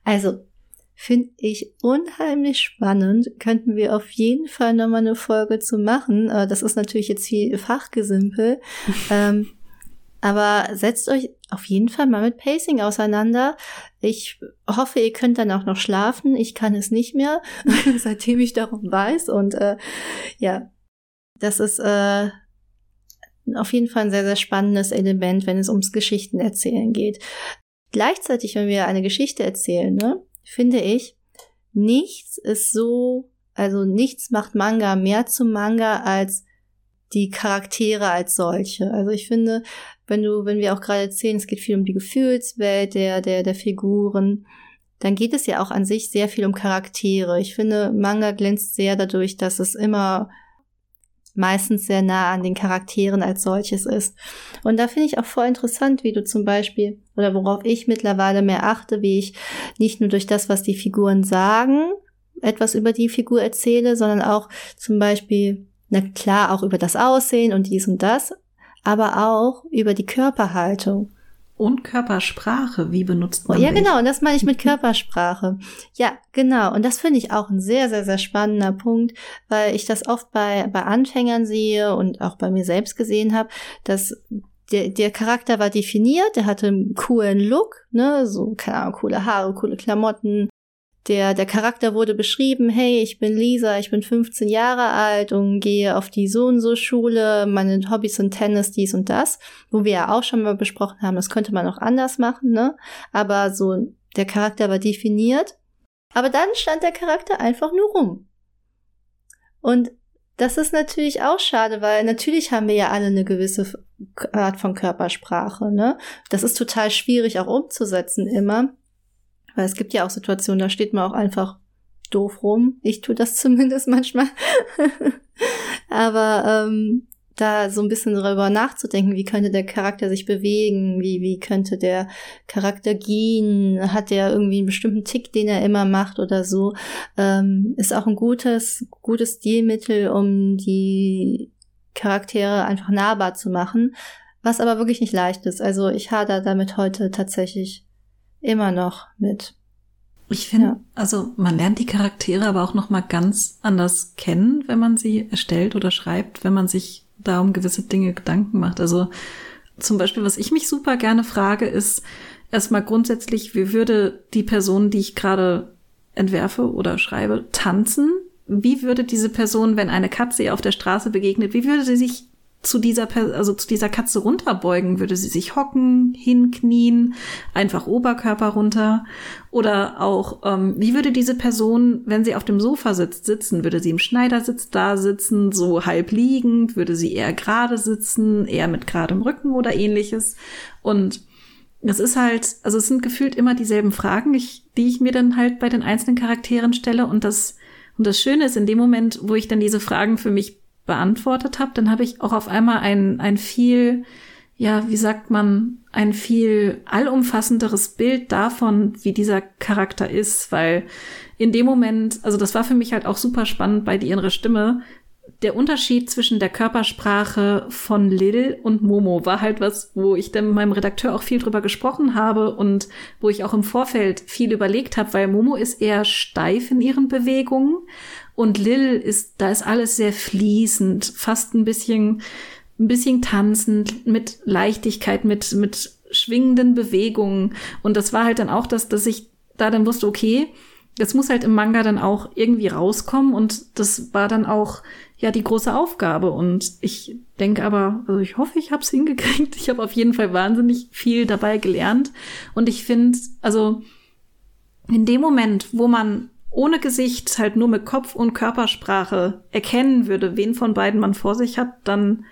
also Finde ich unheimlich spannend. Könnten wir auf jeden Fall nochmal eine Folge zu machen. Äh, das ist natürlich jetzt viel Fachgesimpel. ähm, aber setzt euch auf jeden Fall mal mit Pacing auseinander. Ich hoffe, ihr könnt dann auch noch schlafen. Ich kann es nicht mehr, seitdem ich darum weiß. Und äh, ja, das ist äh, auf jeden Fall ein sehr, sehr spannendes Element, wenn es ums Geschichtenerzählen geht. Gleichzeitig, wenn wir eine Geschichte erzählen, ne, finde ich, nichts ist so, also nichts macht Manga mehr zum Manga als die Charaktere als solche. Also ich finde, wenn du, wenn wir auch gerade erzählen, es geht viel um die Gefühlswelt der, der, der Figuren, dann geht es ja auch an sich sehr viel um Charaktere. Ich finde, Manga glänzt sehr dadurch, dass es immer meistens sehr nah an den Charakteren als solches ist. Und da finde ich auch voll interessant, wie du zum Beispiel, oder worauf ich mittlerweile mehr achte, wie ich nicht nur durch das, was die Figuren sagen, etwas über die Figur erzähle, sondern auch zum Beispiel, na klar, auch über das Aussehen und dies und das, aber auch über die Körperhaltung. Und Körpersprache, wie benutzt man Ja, dich? genau, und das meine ich mit Körpersprache. Ja, genau, und das finde ich auch ein sehr, sehr, sehr spannender Punkt, weil ich das oft bei, bei Anfängern sehe und auch bei mir selbst gesehen habe, dass der, der Charakter war definiert, der hatte einen coolen Look, ne, so, keine Ahnung, coole Haare, coole Klamotten, der, der Charakter wurde beschrieben, hey, ich bin Lisa, ich bin 15 Jahre alt und gehe auf die so und so Schule, meine Hobbys sind Tennis, dies und das, wo wir ja auch schon mal besprochen haben, das könnte man auch anders machen, ne? Aber so, der Charakter war definiert. Aber dann stand der Charakter einfach nur rum. Und das ist natürlich auch schade, weil natürlich haben wir ja alle eine gewisse Art von Körpersprache, ne? Das ist total schwierig auch umzusetzen immer. Weil es gibt ja auch Situationen, da steht man auch einfach doof rum. Ich tue das zumindest manchmal. Aber ähm, da so ein bisschen darüber nachzudenken, wie könnte der Charakter sich bewegen, wie, wie könnte der Charakter gehen, hat der irgendwie einen bestimmten Tick, den er immer macht oder so, ähm, ist auch ein gutes, gutes Stilmittel, um die Charaktere einfach nahbar zu machen, was aber wirklich nicht leicht ist. Also ich hader damit heute tatsächlich immer noch mit. Ich finde, ja. also man lernt die Charaktere aber auch noch mal ganz anders kennen, wenn man sie erstellt oder schreibt, wenn man sich da um gewisse Dinge Gedanken macht. Also zum Beispiel, was ich mich super gerne frage, ist erstmal grundsätzlich, wie würde die Person, die ich gerade entwerfe oder schreibe, tanzen. Wie würde diese Person, wenn eine Katze ihr auf der Straße begegnet, wie würde sie sich zu dieser, also zu dieser Katze runterbeugen? Würde sie sich hocken, hinknien, einfach Oberkörper runter? Oder auch, ähm, wie würde diese Person, wenn sie auf dem Sofa sitzt, sitzen? Würde sie im Schneidersitz da sitzen, so halb liegend? Würde sie eher gerade sitzen, eher mit geradem Rücken oder ähnliches? Und es ist halt, also es sind gefühlt immer dieselben Fragen, ich, die ich mir dann halt bei den einzelnen Charakteren stelle. Und das, und das Schöne ist, in dem Moment, wo ich dann diese Fragen für mich beantwortet habe, dann habe ich auch auf einmal ein, ein viel, ja, wie sagt man, ein viel allumfassenderes Bild davon, wie dieser Charakter ist, weil in dem Moment, also das war für mich halt auch super spannend bei die innere Stimme, der Unterschied zwischen der Körpersprache von Lil und Momo war halt was, wo ich dann mit meinem Redakteur auch viel drüber gesprochen habe und wo ich auch im Vorfeld viel überlegt habe, weil Momo ist eher steif in ihren Bewegungen und Lil ist, da ist alles sehr fließend, fast ein bisschen, ein bisschen tanzend, mit Leichtigkeit, mit, mit schwingenden Bewegungen. Und das war halt dann auch das, dass ich da dann wusste, okay, das muss halt im Manga dann auch irgendwie rauskommen und das war dann auch ja die große Aufgabe und ich denke aber, also ich hoffe, ich habe es hingekriegt. Ich habe auf jeden Fall wahnsinnig viel dabei gelernt und ich finde, also in dem Moment, wo man ohne Gesicht, halt nur mit Kopf und Körpersprache erkennen würde, wen von beiden man vor sich hat, dann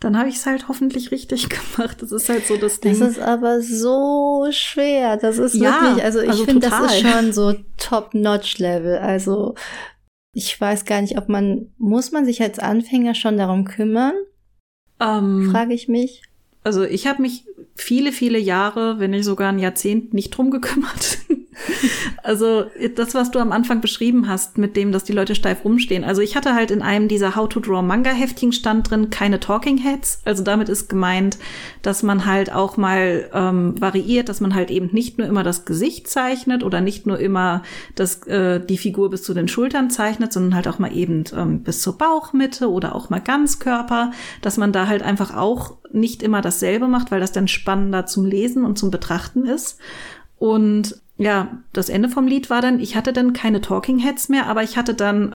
dann habe ich es halt hoffentlich richtig gemacht. Das ist halt so das Ding. Das ist aber so schwer. Das ist ja, wirklich, also ich also finde, das ist schon so Top-Notch-Level. Also ich weiß gar nicht, ob man, muss man sich als Anfänger schon darum kümmern? Ähm, Frage ich mich. Also ich habe mich viele, viele Jahre, wenn nicht sogar ein Jahrzehnt, nicht drum gekümmert. Also das, was du am Anfang beschrieben hast, mit dem, dass die Leute steif rumstehen. Also ich hatte halt in einem dieser How to Draw Manga Heftchen stand drin keine Talking Heads. Also damit ist gemeint, dass man halt auch mal ähm, variiert, dass man halt eben nicht nur immer das Gesicht zeichnet oder nicht nur immer das, äh, die Figur bis zu den Schultern zeichnet, sondern halt auch mal eben ähm, bis zur Bauchmitte oder auch mal Ganzkörper, dass man da halt einfach auch nicht immer dasselbe macht, weil das dann spannender zum Lesen und zum Betrachten ist. Und ja, das Ende vom Lied war dann, ich hatte dann keine Talking Heads mehr, aber ich hatte dann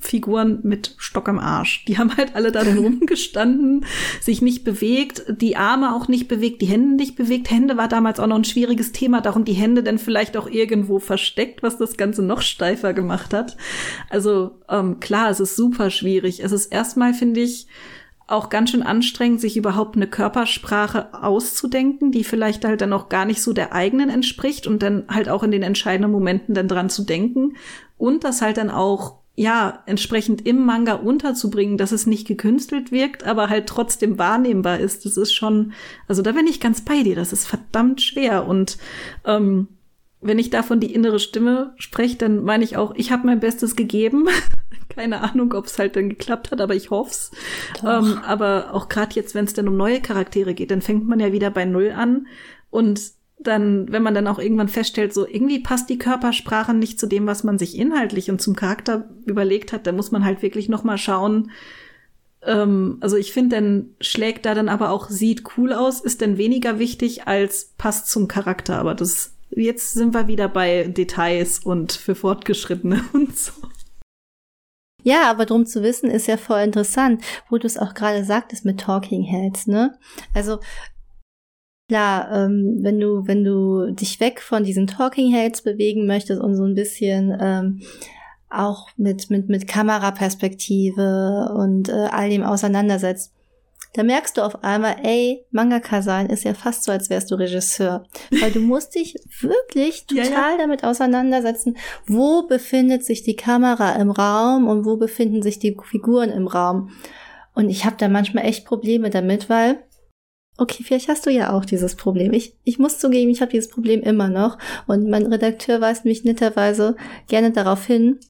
Figuren mit Stock im Arsch. Die haben halt alle da dann rumgestanden, sich nicht bewegt, die Arme auch nicht bewegt, die Hände nicht bewegt. Hände war damals auch noch ein schwieriges Thema, darum die Hände dann vielleicht auch irgendwo versteckt, was das Ganze noch steifer gemacht hat. Also ähm, klar, es ist super schwierig. Es ist erstmal, finde ich, auch ganz schön anstrengend, sich überhaupt eine Körpersprache auszudenken, die vielleicht halt dann auch gar nicht so der eigenen entspricht und dann halt auch in den entscheidenden Momenten dann dran zu denken und das halt dann auch ja, entsprechend im Manga unterzubringen, dass es nicht gekünstelt wirkt, aber halt trotzdem wahrnehmbar ist. Das ist schon, also da bin ich ganz bei dir, das ist verdammt schwer. Und ähm, wenn ich davon die innere Stimme spreche, dann meine ich auch, ich habe mein Bestes gegeben. Keine Ahnung, ob es halt dann geklappt hat, aber ich hoff's. Ähm, aber auch gerade jetzt, wenn es dann um neue Charaktere geht, dann fängt man ja wieder bei Null an. Und dann, wenn man dann auch irgendwann feststellt, so irgendwie passt die Körpersprache nicht zu dem, was man sich inhaltlich und zum Charakter überlegt hat, dann muss man halt wirklich noch mal schauen. Ähm, also ich finde, dann schlägt da dann aber auch sieht cool aus, ist dann weniger wichtig als passt zum Charakter. Aber das jetzt sind wir wieder bei Details und für Fortgeschrittene und so. Ja, aber drum zu wissen ist ja voll interessant, wo du es auch gerade sagtest mit Talking Heads, ne? Also klar, ähm, wenn du wenn du dich weg von diesen Talking Heads bewegen möchtest und so ein bisschen ähm, auch mit mit mit Kameraperspektive und äh, all dem auseinandersetzt, da merkst du auf einmal, ey, Mangaka sein ist ja fast so, als wärst du Regisseur. Weil du musst dich wirklich total ja, ja. damit auseinandersetzen, wo befindet sich die Kamera im Raum und wo befinden sich die Figuren im Raum. Und ich habe da manchmal echt Probleme damit, weil Okay, vielleicht hast du ja auch dieses Problem. Ich, ich muss zugeben, ich habe dieses Problem immer noch. Und mein Redakteur weist mich netterweise gerne darauf hin,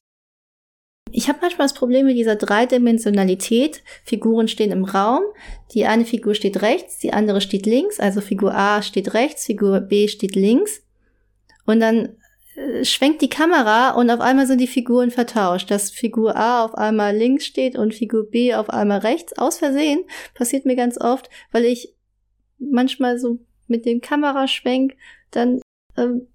ich habe manchmal das Problem mit dieser Dreidimensionalität. Figuren stehen im Raum, die eine Figur steht rechts, die andere steht links, also Figur A steht rechts, Figur B steht links. Und dann äh, schwenkt die Kamera und auf einmal sind die Figuren vertauscht, dass Figur A auf einmal links steht und Figur B auf einmal rechts. Aus Versehen passiert mir ganz oft, weil ich manchmal so mit dem Kameraschwenk dann ähm,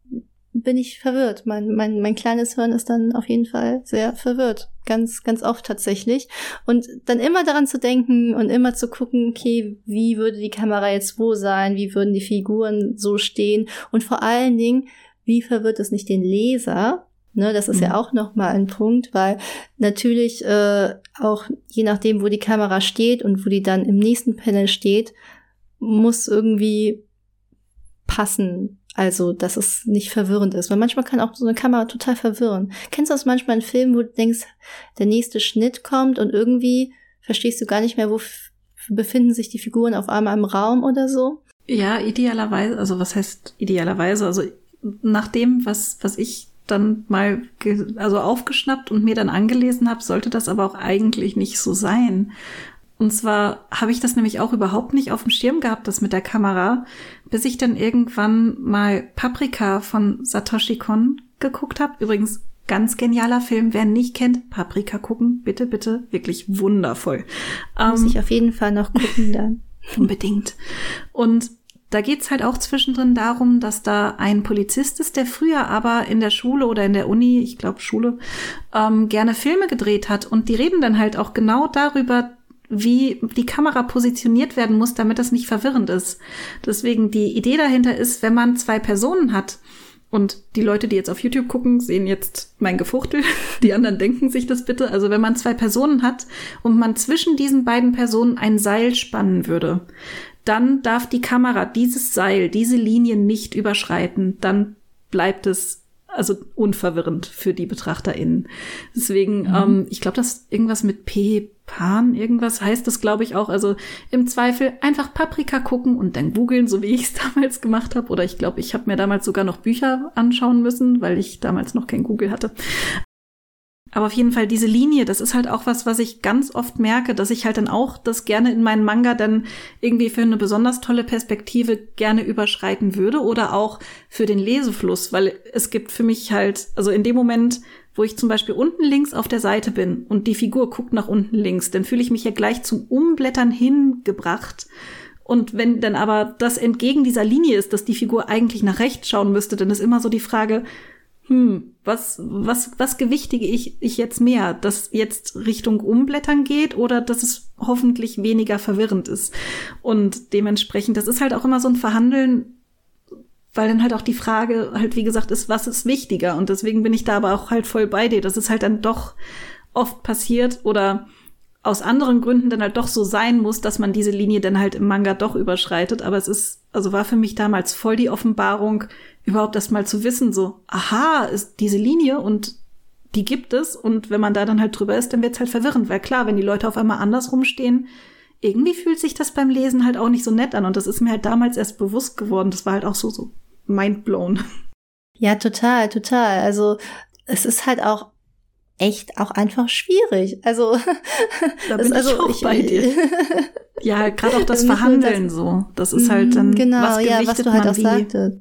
bin ich verwirrt. Mein, mein, mein kleines Hirn ist dann auf jeden Fall sehr verwirrt. Ganz, ganz oft tatsächlich. Und dann immer daran zu denken und immer zu gucken, okay, wie würde die Kamera jetzt wo sein? Wie würden die Figuren so stehen? Und vor allen Dingen, wie verwirrt es nicht den Leser? Ne, das ist mhm. ja auch nochmal ein Punkt, weil natürlich äh, auch je nachdem, wo die Kamera steht und wo die dann im nächsten Panel steht, muss irgendwie passen also, dass es nicht verwirrend ist. Weil manchmal kann auch so eine Kamera total verwirren. Kennst du das manchmal in Filmen, wo du denkst, der nächste Schnitt kommt und irgendwie verstehst du gar nicht mehr, wo befinden sich die Figuren auf einmal im Raum oder so? Ja, idealerweise, also was heißt idealerweise? Also nach dem, was, was ich dann mal also aufgeschnappt und mir dann angelesen habe, sollte das aber auch eigentlich nicht so sein. Und zwar habe ich das nämlich auch überhaupt nicht auf dem Schirm gehabt, das mit der Kamera, bis ich dann irgendwann mal Paprika von Satoshi Kon geguckt habe. Übrigens ganz genialer Film. Wer nicht kennt, Paprika gucken, bitte, bitte, wirklich wundervoll. Muss ähm, ich auf jeden Fall noch gucken dann. Unbedingt. Und da geht's halt auch zwischendrin darum, dass da ein Polizist ist, der früher aber in der Schule oder in der Uni, ich glaube Schule, ähm, gerne Filme gedreht hat. Und die reden dann halt auch genau darüber, wie die Kamera positioniert werden muss, damit das nicht verwirrend ist. Deswegen die Idee dahinter ist, wenn man zwei Personen hat, und die Leute, die jetzt auf YouTube gucken, sehen jetzt mein Gefuchtel. Die anderen denken sich das bitte. Also wenn man zwei Personen hat und man zwischen diesen beiden Personen ein Seil spannen würde, dann darf die Kamera dieses Seil, diese Linie nicht überschreiten. Dann bleibt es also unverwirrend für die BetrachterInnen. Deswegen, mhm. ähm, ich glaube, das irgendwas mit P, Pan, irgendwas heißt das, glaube ich, auch. Also im Zweifel einfach Paprika gucken und dann googeln, so wie ich es damals gemacht habe. Oder ich glaube, ich habe mir damals sogar noch Bücher anschauen müssen, weil ich damals noch kein Google hatte. Aber auf jeden Fall diese Linie, das ist halt auch was, was ich ganz oft merke, dass ich halt dann auch das gerne in meinen Manga dann irgendwie für eine besonders tolle Perspektive gerne überschreiten würde oder auch für den Lesefluss, weil es gibt für mich halt, also in dem Moment, wo ich zum Beispiel unten links auf der Seite bin und die Figur guckt nach unten links, dann fühle ich mich ja gleich zum Umblättern hingebracht. Und wenn dann aber das entgegen dieser Linie ist, dass die Figur eigentlich nach rechts schauen müsste, dann ist immer so die Frage, hm, was, was, was gewichtige ich, ich jetzt mehr? Dass jetzt Richtung Umblättern geht oder dass es hoffentlich weniger verwirrend ist? Und dementsprechend, das ist halt auch immer so ein Verhandeln, weil dann halt auch die Frage halt, wie gesagt, ist, was ist wichtiger? Und deswegen bin ich da aber auch halt voll bei dir, dass es halt dann doch oft passiert oder aus anderen Gründen dann halt doch so sein muss, dass man diese Linie dann halt im Manga doch überschreitet. Aber es ist, also war für mich damals voll die Offenbarung, überhaupt erst mal zu wissen, so, aha, ist diese Linie und die gibt es. Und wenn man da dann halt drüber ist, dann wird's halt verwirrend. Weil klar, wenn die Leute auf einmal andersrum stehen, irgendwie fühlt sich das beim Lesen halt auch nicht so nett an. Und das ist mir halt damals erst bewusst geworden. Das war halt auch so, so mindblown. Ja, total, total. Also es ist halt auch echt auch einfach schwierig. Also da bin also, ich auch ich, bei dir. ja, gerade auch das Verhandeln das, so. Das ist halt dann genau, was ja, was du halt auch wie? sagtest.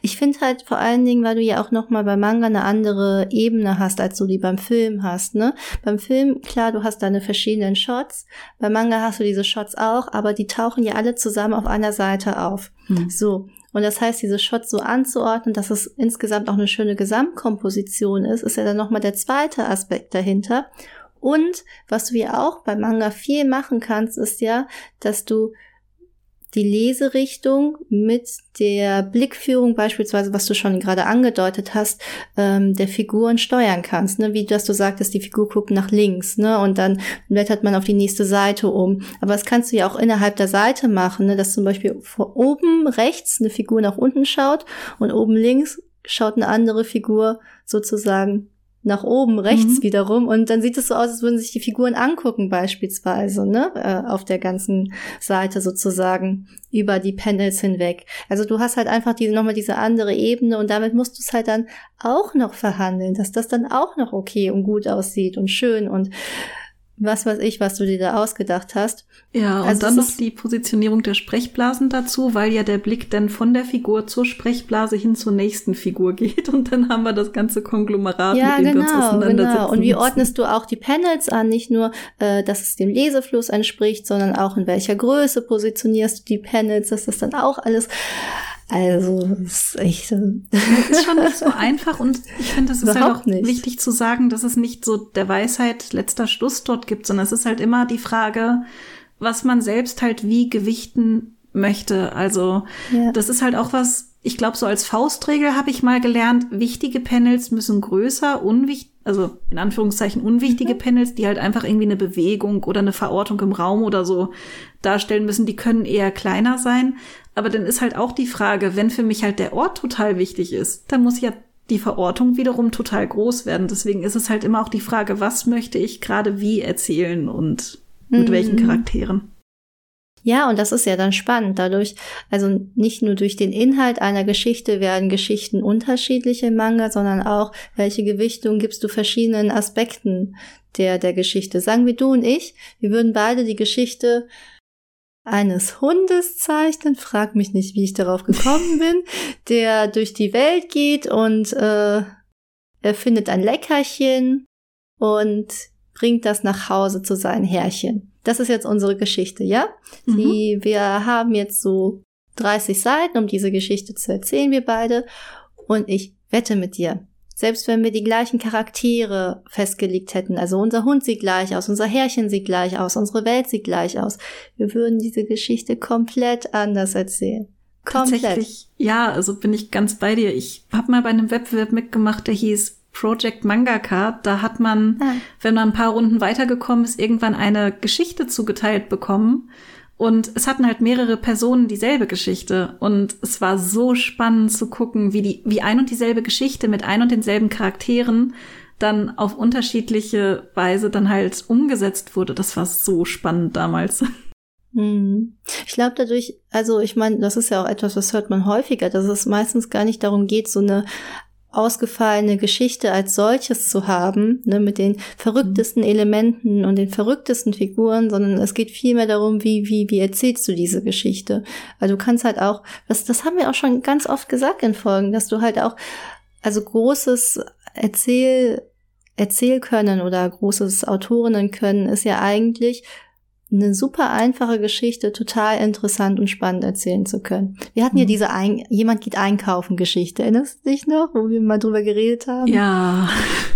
Ich finde halt vor allen Dingen, weil du ja auch noch mal beim Manga eine andere Ebene hast, als du die beim Film hast. Ne? Beim Film klar, du hast deine verschiedenen Shots. Beim Manga hast du diese Shots auch, aber die tauchen ja alle zusammen auf einer Seite auf. Hm. So und das heißt, diese Shots so anzuordnen, dass es insgesamt auch eine schöne Gesamtkomposition ist, ist ja dann nochmal der zweite Aspekt dahinter. Und was du ja auch beim Manga viel machen kannst, ist ja, dass du die Leserichtung mit der Blickführung beispielsweise, was du schon gerade angedeutet hast, ähm, der Figuren steuern kannst. Ne? Wie dass du sagtest, die Figur guckt nach links ne? und dann blättert man auf die nächste Seite um. Aber das kannst du ja auch innerhalb der Seite machen, ne? dass zum Beispiel vor oben rechts eine Figur nach unten schaut und oben links schaut eine andere Figur sozusagen nach oben rechts mhm. wiederum und dann sieht es so aus, als würden sich die Figuren angucken beispielsweise, ne, äh, auf der ganzen Seite sozusagen über die Panels hinweg. Also du hast halt einfach diese nochmal diese andere Ebene und damit musst du es halt dann auch noch verhandeln, dass das dann auch noch okay und gut aussieht und schön und was weiß ich, was du dir da ausgedacht hast. Ja, und also dann noch die Positionierung der Sprechblasen dazu, weil ja der Blick dann von der Figur zur Sprechblase hin zur nächsten Figur geht und dann haben wir das ganze Konglomerat, ja, mit dem genau, wir uns genau, auseinandersetzen. Genau. Und wie ordnest du auch die Panels an? Nicht nur, äh, dass es dem Lesefluss entspricht, sondern auch in welcher Größe positionierst du die Panels, dass das dann auch alles Also, das ist echt. Das ist schon nicht so einfach und ich finde, es ist halt auch nicht. wichtig zu sagen, dass es nicht so der Weisheit letzter Schluss dort gibt, sondern es ist halt immer die Frage, was man selbst halt wie gewichten möchte. Also, ja. das ist halt auch was, ich glaube, so als Faustregel habe ich mal gelernt, wichtige Panels müssen größer, unwichtig, also in Anführungszeichen unwichtige mhm. Panels, die halt einfach irgendwie eine Bewegung oder eine Verortung im Raum oder so darstellen müssen, die können eher kleiner sein. Aber dann ist halt auch die Frage, wenn für mich halt der Ort total wichtig ist, dann muss ja die Verortung wiederum total groß werden. Deswegen ist es halt immer auch die Frage, was möchte ich gerade wie erzählen und mit mhm. welchen Charakteren. Ja, und das ist ja dann spannend. Dadurch, also nicht nur durch den Inhalt einer Geschichte werden Geschichten unterschiedliche Manga, sondern auch, welche Gewichtung gibst du verschiedenen Aspekten der, der Geschichte. Sagen wir du und ich, wir würden beide die Geschichte eines Hundes zeichnen, frag mich nicht, wie ich darauf gekommen bin, der durch die Welt geht und äh, er findet ein Leckerchen und bringt das nach Hause zu seinen Herrchen. Das ist jetzt unsere Geschichte, ja? Mhm. Die, wir haben jetzt so 30 Seiten, um diese Geschichte zu erzählen, wir beide. Und ich wette mit dir, selbst wenn wir die gleichen Charaktere festgelegt hätten, also unser Hund sieht gleich aus, unser Herrchen sieht gleich aus, unsere Welt sieht gleich aus, wir würden diese Geschichte komplett anders erzählen. Komplett. Tatsächlich, ja, also bin ich ganz bei dir. Ich habe mal bei einem Wettbewerb mitgemacht, der hieß Project Mangaka, da hat man, ah. wenn man ein paar Runden weitergekommen ist, irgendwann eine Geschichte zugeteilt bekommen. Und es hatten halt mehrere Personen dieselbe Geschichte. Und es war so spannend zu gucken, wie die, wie ein und dieselbe Geschichte mit ein und denselben Charakteren dann auf unterschiedliche Weise dann halt umgesetzt wurde. Das war so spannend damals. Hm. Ich glaube dadurch, also ich meine, das ist ja auch etwas, was hört man häufiger, dass es meistens gar nicht darum geht, so eine ausgefallene Geschichte als solches zu haben, ne, mit den verrücktesten Elementen und den verrücktesten Figuren, sondern es geht vielmehr darum, wie, wie, wie erzählst du diese Geschichte. Also du kannst halt auch, das, das haben wir auch schon ganz oft gesagt in Folgen, dass du halt auch, also großes Erzähl, Erzähl können oder großes Autorinnen können ist ja eigentlich eine super einfache Geschichte total interessant und spannend erzählen zu können. Wir hatten mhm. ja diese ein jemand geht einkaufen Geschichte, erinnerst du dich noch, wo wir mal drüber geredet haben? Ja.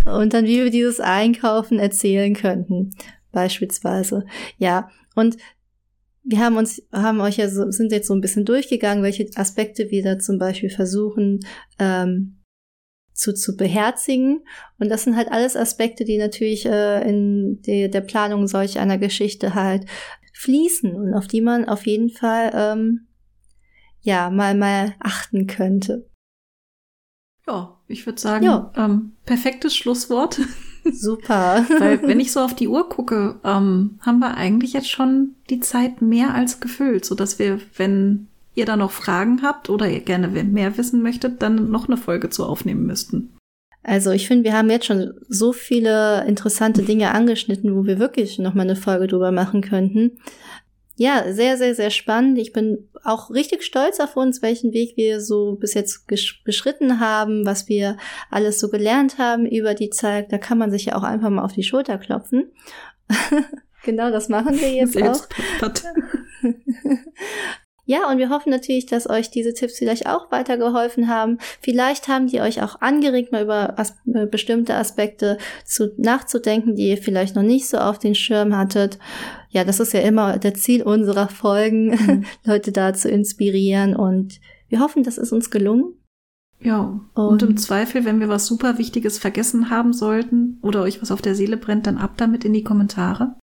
Und dann wie wir dieses Einkaufen erzählen könnten, beispielsweise. Ja, und wir haben uns, haben euch ja so, sind jetzt so ein bisschen durchgegangen, welche Aspekte wir da zum Beispiel versuchen, ähm, zu, zu beherzigen. Und das sind halt alles Aspekte, die natürlich äh, in de, der Planung solch einer Geschichte halt fließen und auf die man auf jeden Fall ähm, ja mal mal achten könnte. Ja, ich würde sagen, ja. ähm, perfektes Schlusswort. Super. Weil wenn ich so auf die Uhr gucke, ähm, haben wir eigentlich jetzt schon die Zeit mehr als gefüllt, so dass wir, wenn ihr da noch Fragen habt oder ihr gerne mehr wissen möchtet, dann noch eine Folge zu aufnehmen müssten. Also ich finde, wir haben jetzt schon so viele interessante Dinge angeschnitten, wo wir wirklich noch mal eine Folge drüber machen könnten. Ja, sehr, sehr, sehr spannend. Ich bin auch richtig stolz auf uns, welchen Weg wir so bis jetzt beschritten haben, was wir alles so gelernt haben über die Zeit. Da kann man sich ja auch einfach mal auf die Schulter klopfen. genau, das machen wir jetzt auch. Ja, und wir hoffen natürlich, dass euch diese Tipps vielleicht auch weitergeholfen haben. Vielleicht haben die euch auch angeregt, mal über as äh, bestimmte Aspekte zu, nachzudenken, die ihr vielleicht noch nicht so auf den Schirm hattet. Ja, das ist ja immer der Ziel unserer Folgen, mhm. Leute da zu inspirieren. Und wir hoffen, das ist uns gelungen. Ja, und, und, im Zweifel, wenn wir was super Wichtiges vergessen haben sollten oder euch was auf der Seele brennt, dann ab damit in die Kommentare.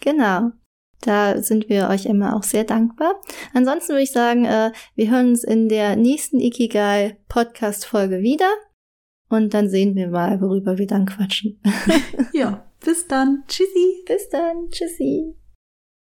Genau. Da sind wir euch immer auch sehr dankbar. Ansonsten würde ich sagen, äh, wir hören uns in der nächsten Ikigai Podcast Folge wieder. Und dann sehen wir mal, worüber wir dann quatschen. ja, bis dann. Tschüssi. Bis dann. Tschüssi.